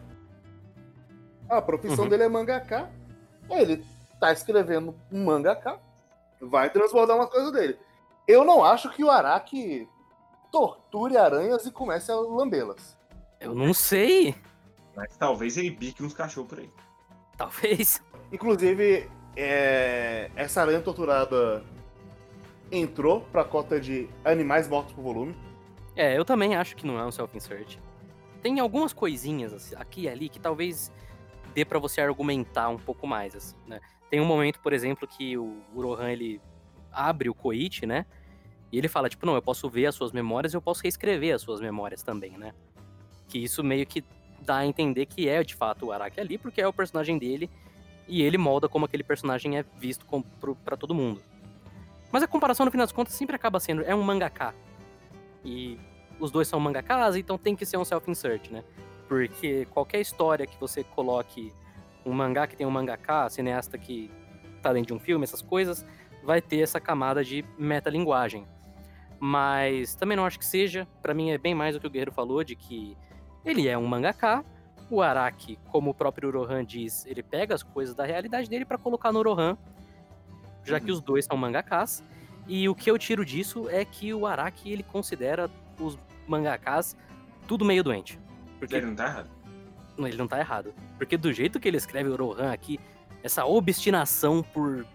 A profissão Uhum. dele é mangaka, ele tá escrevendo um mangaka, vai transbordar uma coisa dele. Eu não acho que o Araki torture aranhas e comece a lambê-las. Eu não sei. Mas talvez ele bique uns cachorros por aí. Talvez. Inclusive, é, essa aranha torturada entrou pra cota de animais mortos por volume. É, eu também acho que não é um self-insert. Tem algumas coisinhas assim, aqui e ali que talvez dê pra você argumentar um pouco mais, assim, né? Tem um momento, por exemplo, que o Rohan ele abre o Koichi, né? E ele fala, tipo, não, eu posso ver as suas memórias e eu posso reescrever as suas memórias também, né? Que isso meio que dá a entender que é, de fato, o Araki ali, porque é o personagem dele e ele molda como aquele personagem é visto pra todo mundo. Mas a comparação, no final das contas, sempre acaba sendo, é um mangaka. E os dois são mangakas, então tem que ser um self-insert, né? Porque qualquer história que você coloque um mangá que tem um mangaka, cineasta que tá dentro de um filme, essas coisas, vai ter essa camada de metalinguagem. Mas também não acho que seja. Pra mim é bem mais o que o Guerreiro falou, de que ele é um mangaka. O Araki, como o próprio Rohan diz, ele pega as coisas da realidade dele pra colocar no Rohan, já que os dois são mangakas. E o que eu tiro disso é que o Araki ele considera os mangakas tudo meio doente. Porque Ele não tá errado. não, ele não tá errado. Porque do jeito que ele escreve o Rohan aqui, essa obstinação por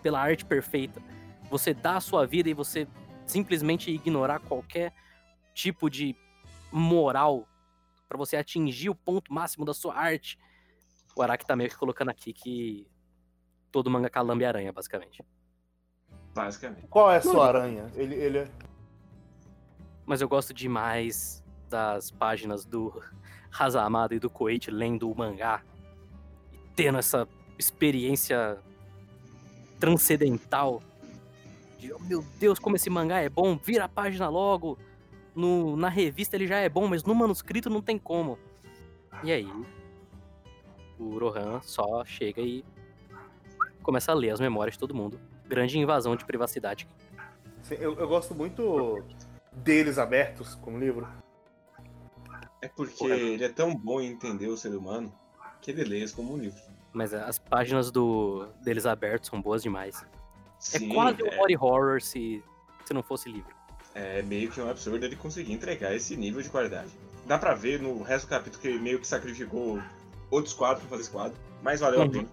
pela arte perfeita, você dá a sua vida e você simplesmente ignorar qualquer tipo de moral pra você atingir o ponto máximo da sua arte. O Araki tá meio que colocando aqui que todo mangaka lambe aranha, basicamente. Basicamente. Qual é a sua aranha? Ele, ele é. Mas eu gosto demais das páginas do Hazamada e do Koichi lendo o mangá e tendo essa experiência transcendental de, oh, meu Deus, como esse mangá é bom, vira a página logo. No, na revista ele já é bom, mas no manuscrito não tem como. E aí, o Rohan só chega e começa a ler as memórias de todo mundo. Grande invasão de privacidade. Sim, Eu, eu gosto muito deles abertos como livro. É porque Porra. ele é tão bom em entender o ser humano que ele lê isso como um livro. Mas as páginas do deles abertos são boas demais. Sim, é quase um é, body horror se, se não fosse livro. é meio que um absurdo ele conseguir entregar esse nível de qualidade. Dá pra ver no resto do capítulo que ele meio que sacrificou outros quadros pra fazer esse quadro, mas valeu a Uhum. pena.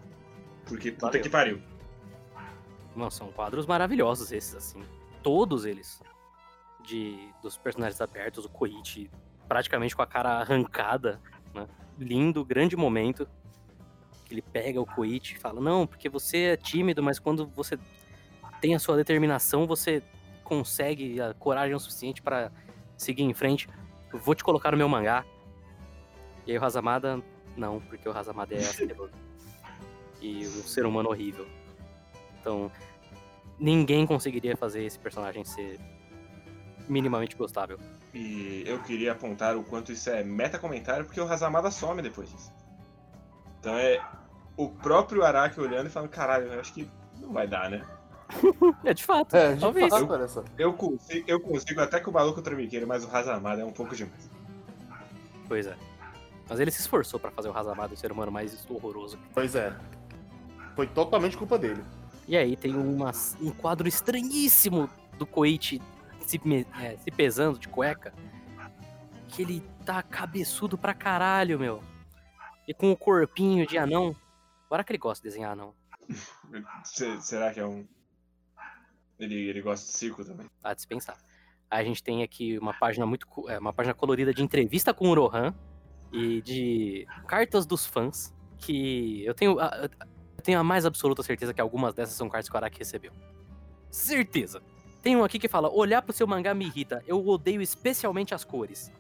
Porque puta Valeu. que pariu. Não, são quadros maravilhosos esses, assim. Todos eles. De, dos personagens abertos, o Koichi praticamente com a cara arrancada, né? Lindo, grande momento. Que ele pega o Koichi e fala, não, porque você é tímido, mas quando você tem a sua determinação, você consegue a coragem o suficiente para seguir em frente. Eu vou te colocar no meu mangá. E aí o Hazamada, não, porque o Hazamada é asqueroso. e um ser humano horrível. Então, ninguém conseguiria fazer esse personagem ser minimamente gostável. E eu queria apontar o quanto isso é meta-comentário, porque o Hazamada some depois disso. Então é o próprio Araki olhando e falando, caralho, eu acho que não vai dar, né? É, de fato. É, de talvez. fato, olha só. Eu consigo, eu consigo até com o maluco tramiqueiro, mas o Hazamada é um pouco demais. Pois é. Mas ele se esforçou pra fazer o Hazamada o ser humano mais horroroso. Pois é. Foi totalmente culpa dele. E aí tem uma, um quadro estranhíssimo do Koichi se, é, se pesando de cueca. Que ele tá cabeçudo pra caralho, meu. E com o corpinho de anão. Agora que ele gosta de desenhar anão. Se- Será que é um. Ele, ele gosta de circo também? a dispensar. A gente tem aqui uma página muito é, uma página colorida de entrevista com o Rohan e de cartas dos fãs que eu tenho eu tenho a mais absoluta certeza que algumas dessas são cartas que o Araki recebeu. Certeza. Tem um aqui que fala: "Olhar pro seu mangá me irrita. Eu odeio especialmente as cores."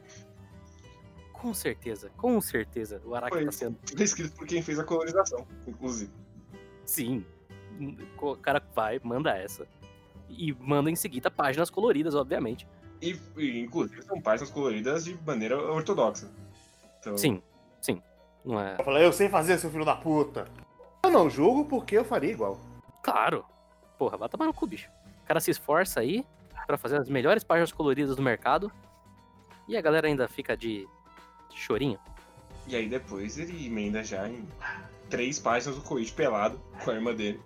Com certeza, com certeza, o Araki Foi. tá sendo Foi escrito por quem fez a colorização, inclusive. Sim. O cara vai, manda essa. E manda em seguida páginas coloridas, obviamente. E, e, inclusive são páginas coloridas de maneira ortodoxa. Então, Sim, sim. Não é. Eu falei, eu sei fazer, seu filho da puta. Eu não julgo porque eu faria igual. Claro! Porra, vai tomar no cu, bicho. O cara se esforça aí pra fazer as melhores páginas coloridas do mercado. E a galera ainda fica de, chorinho. E aí depois ele emenda já em três páginas do Koichi pelado com a irmã dele.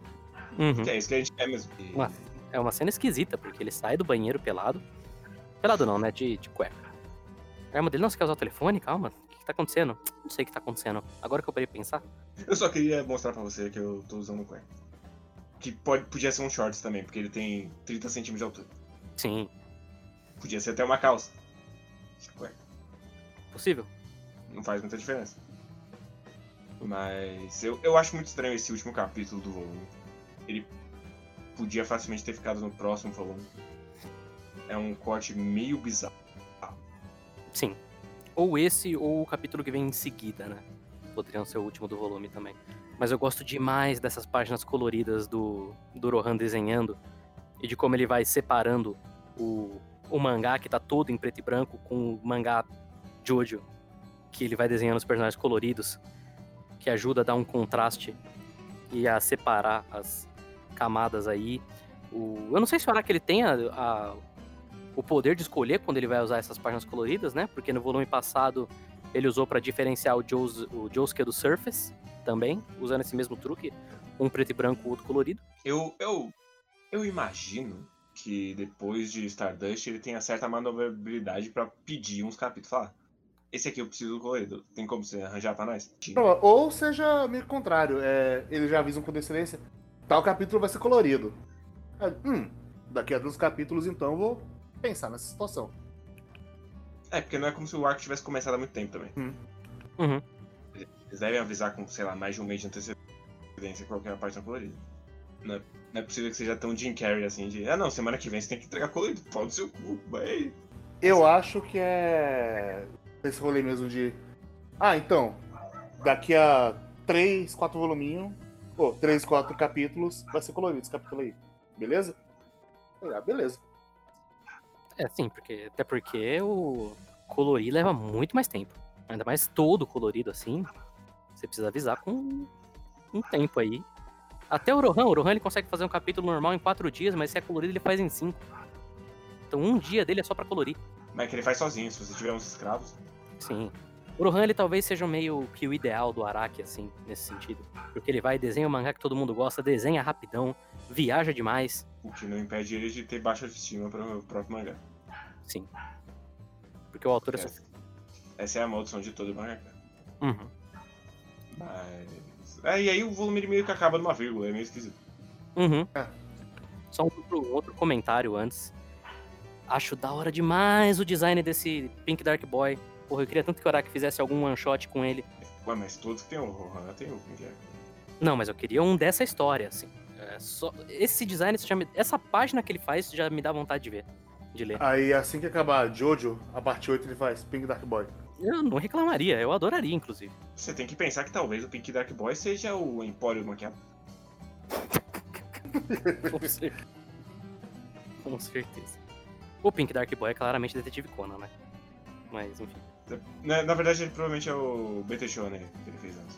Uhum. Que é isso que a gente quer mesmo. E- Ué. É uma cena esquisita, porque ele sai do banheiro pelado. Pelado não, né? De, de cueca. A irmã dele, não, você quer usar o telefone? Calma, o que, que tá acontecendo? Não sei o que tá acontecendo. Agora que eu parei pra pensar. Eu só queria mostrar pra você que eu tô usando o cueca. Que pode, podia ser um shorts também, porque ele tem 30 centímetros de altura. Sim, Podia ser até uma calça. Cueca. possível. Não faz muita diferença. Mas eu, eu acho muito estranho esse último capítulo do volume. Ele podia facilmente ter ficado no próximo volume. É um corte meio bizarro. Sim. Ou esse, ou o capítulo que vem em seguida, né? Poderiam ser o último do volume também. Mas eu gosto demais dessas páginas coloridas do, do Rohan desenhando. E de como ele vai separando o, o mangá, que tá todo em preto e branco, com o mangá Jojo. Que ele vai desenhando os personagens coloridos. Que ajuda a dar um contraste e a separar as camadas aí. O, eu não sei se o Araki ele tem a- a, o poder de escolher quando ele vai usar essas páginas coloridas, né? Porque no volume passado ele usou para diferenciar o, Joes, o Josuke do Surface também, usando esse mesmo truque, um preto e branco, outro colorido. Eu, eu, eu imagino que depois de Stardust ele tenha certa manobrabilidade pra pedir uns capítulos. Falar, esse aqui eu preciso do colorido. Tem como você arranjar pra nós? Não, Ou seja, meio que contrário. É, eles já avisam com decência. Tal capítulo vai ser colorido. Hum, daqui a dois capítulos, então, eu vou pensar nessa situação. É, porque não é como se o arco tivesse começado há muito tempo também. Uhum. Eles devem avisar com, sei lá, mais de um mês de antecedência qualquer aparição colorida. Não é, não é possível que seja tão Jim Carrey assim de. Ah não, semana que vem você tem que entregar colorido. Pau do seu cu, vai. Eu acho que é. Esse rolê mesmo de. Ah, então. Daqui a 3, 4 voluminhos. Ou 3, 4 capítulos, vai ser colorido esse capítulo aí. Beleza? Ah, beleza. É, sim, porque, até porque o colorir leva muito mais tempo. Ainda mais todo colorido assim. Você precisa avisar com um tempo aí. Até o Rohan, o Rohan ele consegue fazer um capítulo normal em quatro dias, mas se é colorido ele faz em cinco. Então um dia dele é só pra colorir. Mas é que ele faz sozinho, se você tiver uns escravos. Sim. O Rohan ele talvez seja meio que o ideal do Araki, assim, nesse sentido. Porque ele vai, desenha o mangá que todo mundo gosta, desenha rapidão, viaja demais. O que não impede ele de ter baixa autoestima para o próprio mangá. Sim. Porque o autor é. Essa, essa é a maldição de todo mangá. Uhum. Mas. É, e aí o volume meio que acaba numa vírgula, é meio esquisito. Uhum. É. Só um outro, outro comentário antes. Acho da hora demais o design desse Pink Dark Boy. Porra, eu queria tanto que o Araki fizesse algum one shot com ele. Ué, mas todos que tem o Rohan tem o Pink Dark. Não, mas eu queria um dessa história, assim. É, só, esse design, já me- essa página que ele faz já me dá vontade de ver, de ler. Aí assim que acabar Jojo, a parte 8 ele faz Pink Dark Boy. Eu não reclamaria, eu adoraria, inclusive. Você tem que pensar que talvez o Pink Dark Boy seja o Empório do Maquiado. Com certeza. Com certeza. O Pink Dark Boy é claramente Detetive Conan, né? Mas, enfim, Na, na verdade, ele provavelmente é o BT Shonen que ele fez antes.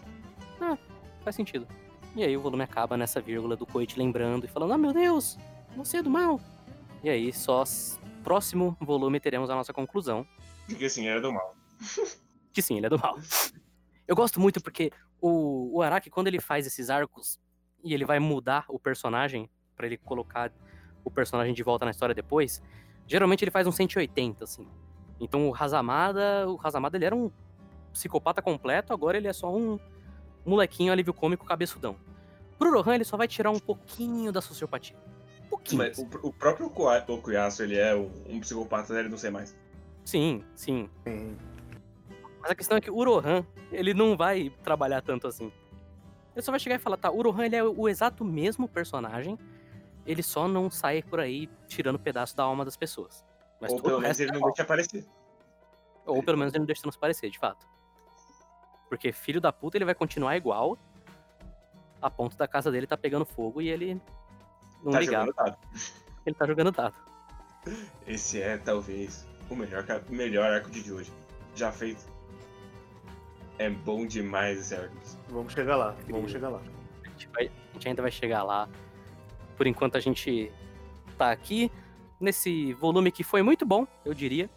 faz sentido. E aí o volume acaba nessa vírgula do Koichi lembrando e falando, ah, meu Deus, você é do mal. E aí, só próximo volume teremos a nossa conclusão, Porque assim, era do mal. que sim, ele é do mal. Eu gosto muito porque o, o Araki, quando ele faz esses arcos e ele vai mudar o personagem pra ele colocar o personagem de volta na história depois, geralmente ele faz um 180, assim. Então o Hazamada, o Hazamada ele era um psicopata completo, agora ele é só um molequinho alívio cômico cabeçudão. Pro Rohan ele só vai tirar um pouquinho da sociopatia. Um pouquinho. Mas o, o próprio Okuyasu, ele é um, um psicopata dele não sei mais. Sim, sim. Sim. Mas a questão é que o Rohan, ele não vai trabalhar tanto assim. Ele só vai chegar e falar, tá, o Rohan ele é o exato mesmo personagem, ele só não sai por aí tirando pedaço da alma das pessoas. Mas Ou pelo o menos resto ele é não deixa aparecer. Ou pelo menos ele não deixa transparecer, de fato. Porque filho da puta ele vai continuar igual, a ponto da casa dele tá pegando fogo e ele não Tá ligava. jogando dado. Ele tá jogando dado. Esse é, talvez, o melhor, melhor arco de hoje. Já feito. É bom demais esse arco. Vamos chegar lá, Incrível. vamos chegar lá. A gente, vai- a gente ainda vai chegar lá. Por enquanto a gente tá aqui nesse volume que foi muito bom, eu diria.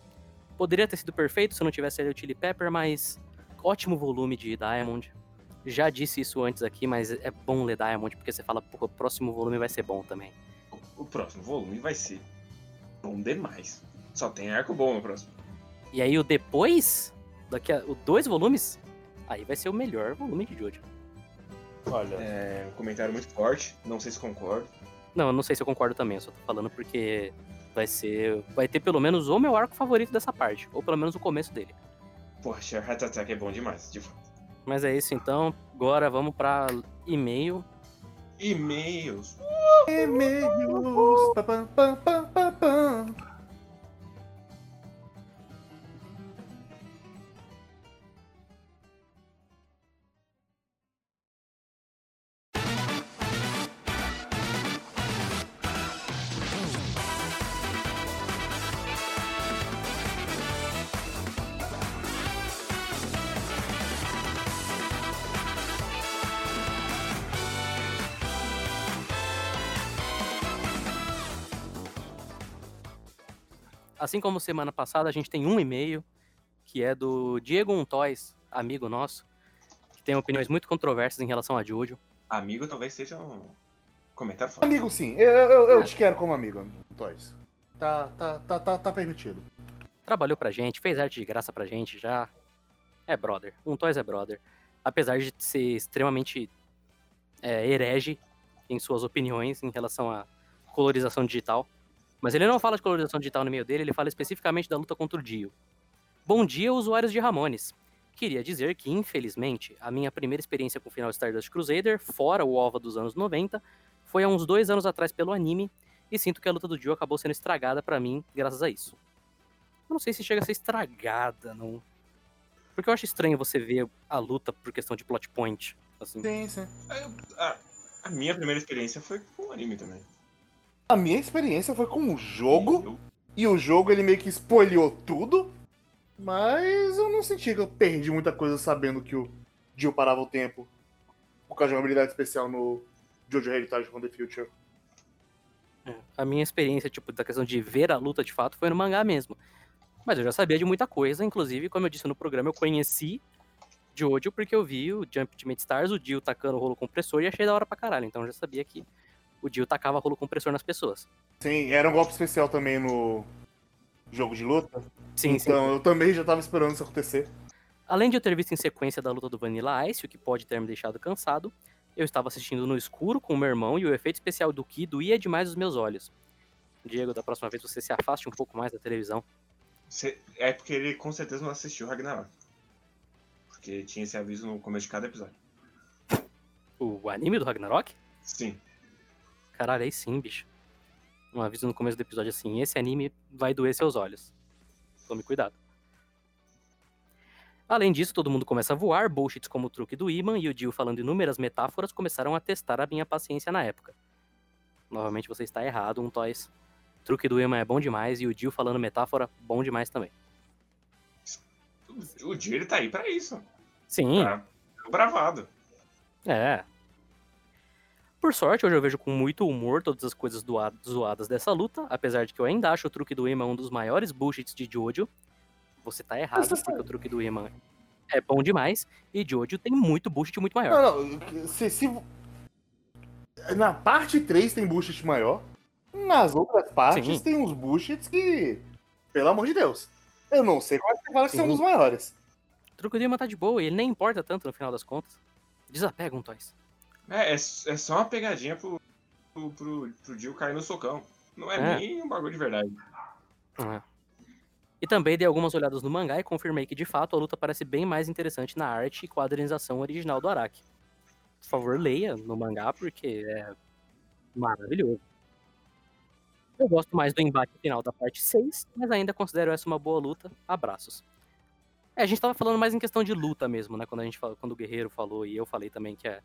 Poderia ter sido perfeito se não tivesse ali o Chili Pepper, mas ótimo volume de Diamond. Já disse isso antes aqui, mas é bom ler Diamond porque você fala, pô, o próximo volume vai ser bom também. O próximo volume vai ser bom demais. Só tem arco bom no próximo. E aí o depois, daqui a o dois volumes, aí vai ser o melhor volume de Jojo. Olha, É um comentário muito forte, não sei se concordo. Não, eu não sei se eu concordo também, eu só tô falando porque vai ser. Vai ter pelo menos o meu arco favorito dessa parte. Ou pelo menos o começo dele. Poxa, Heart Attack é bom demais, de fato. Mas é isso então. Agora vamos pra e-mail. E-mails. e-mails. pá, pá, pá, pá, pá, Assim como semana passada, a gente tem um e-mail que é do Diego Untoys, amigo nosso, que tem opiniões muito controversas em relação a Jojo. Amigo talvez seja um Comentário foda. Amigo, sim. Eu, eu, eu te quero como amigo, Toys. Tá, tá, tá, tá, tá permitido. Trabalhou pra gente, fez arte de graça pra gente já. É brother. Um Toys é brother. Apesar de ser extremamente é, herege em suas opiniões em relação à colorização digital. Mas ele não fala de colorização digital no meio dele, ele fala especificamente da luta contra o Dio. Bom dia, usuários de Ramones. Queria dizer que, infelizmente, a minha primeira experiência com o final Stardust Crusader, fora o OVA dos anos 90, foi há uns dois anos atrás pelo anime, e sinto que a luta do Dio acabou sendo estragada pra mim graças a isso. Eu não sei se chega a ser estragada, não. Porque eu acho estranho você ver a luta por questão de plot point. Assim. Sim, sim. A, a minha primeira experiência foi com o anime também. A minha experiência foi com o jogo, e o jogo ele meio que spoileou tudo, mas eu não senti que eu perdi muita coisa sabendo que o Jill parava o tempo por causa de uma habilidade especial no Jojo Heritage from the Future. É, A minha experiência, tipo, da questão de ver a luta de fato foi no mangá mesmo. Mas eu já sabia de muita coisa, inclusive, como eu disse no programa, eu conheci Jojo porque eu vi o Jump Ultimate Stars, o Dio tacando rolo compressor e achei da hora pra caralho. Então eu já sabia que o Dio tacava rolo compressor nas pessoas. Sim, era um golpe especial também no jogo de luta. Sim, sim. então eu também já tava esperando isso acontecer. Além de eu ter visto em sequência da luta do Vanilla Ice, o que pode ter me deixado cansado, eu estava assistindo no escuro com o meu irmão e o efeito especial do Ki doía demais os meus olhos. Diego, da próxima vez você se afaste um pouco mais da televisão. É porque ele com certeza não assistiu Ragnarok. Porque tinha esse aviso no começo de cada episódio. O anime do Ragnarok? Sim. Caralho, aí sim, bicho. Um aviso no começo do episódio assim, esse anime vai doer seus olhos. Tome cuidado. Além disso, todo mundo começa a voar, bullshits como o truque do Iman e o Dio falando inúmeras metáforas começaram a testar a minha paciência na época. Novamente você está errado, um toys. Truque do Iman é bom demais e o Dio falando metáfora, bom demais também. O, o dia ele tá aí pra isso. Sim, Tá bravado. É. Por sorte, hoje eu vejo com muito humor todas as coisas zoadas dessa luta, apesar de que eu ainda acho o truque do Eman um dos maiores bullshits de Jojo. Você tá errado, porque o truque do Eman é bom demais, e Jojo tem muito bullshit muito maior. Não, não. Se, se... Na parte 3 tem bullshit maior. Nas outras partes Sim. tem uns bullshits que. Pelo amor de Deus. Eu não sei qual é que fala que são os maiores. O truque do Eman tá de boa, e ele nem importa tanto no final das contas. Desapega um Toys. É, é, é só uma pegadinha pro, pro, pro, pro Dio cair no socão. Não é, É. nem um bagulho de verdade. E também dei algumas olhadas no mangá e confirmei que, de fato, a luta parece bem mais interessante na arte e quadrinização original do Araki. Por favor, leia no mangá, porque é maravilhoso. Eu gosto mais do embate final da parte 6, mas ainda considero essa uma boa luta. Abraços. É, a gente tava falando mais em questão de luta mesmo, né? Quando, a gente fala, quando o Guerreiro falou e eu falei também que é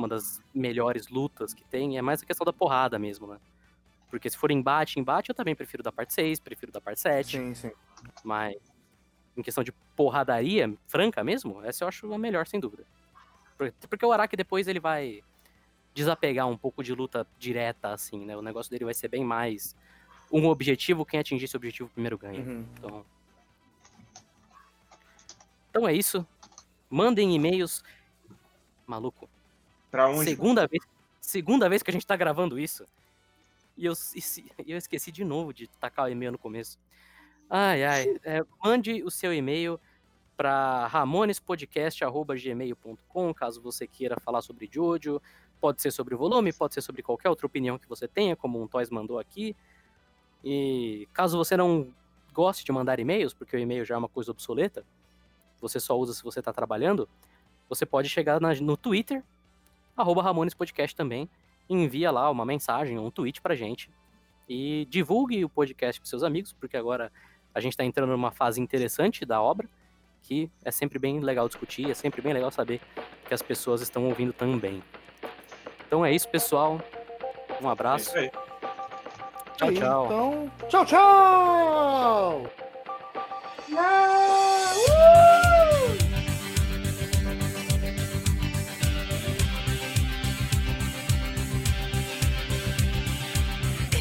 uma das melhores lutas que tem, é mais a questão da porrada mesmo, né? Porque se for embate, embate, eu também prefiro da parte 6, prefiro da parte 7. Sim, sim. Mas em questão de porradaria franca mesmo, essa eu acho a melhor, sem dúvida. Por- Porque o Araki depois ele vai desapegar um pouco de luta direta, assim, né? O negócio dele vai ser bem mais um objetivo, quem atingir esse objetivo primeiro ganha. Uhum. Então... então é isso. Mandem e-mails. Maluco, Pra onde? segunda vez, segunda vez que a gente tá gravando isso. E eu, e eu esqueci de novo de tacar o e-mail no começo. Ai, ai. é, mande o seu e-mail para ramonespodcast.gmail.com, caso você queira falar sobre Jojo. Pode ser sobre o volume, pode ser sobre qualquer outra opinião que você tenha, como um Toys mandou aqui. E caso você não goste de mandar e-mails, porque o e-mail já é uma coisa obsoleta, você só usa se você está trabalhando, você pode chegar na- no Twitter, arroba Ramones Podcast também, envia lá uma mensagem, um tweet pra gente. E divulgue o podcast pros seus amigos, porque agora a gente tá entrando numa fase interessante da obra, que é sempre bem legal discutir, é sempre bem legal saber que as pessoas estão ouvindo também. Então é isso, pessoal. Um É abraço. aí. Tchau, Aí, tchau. Então, tchau, tchau!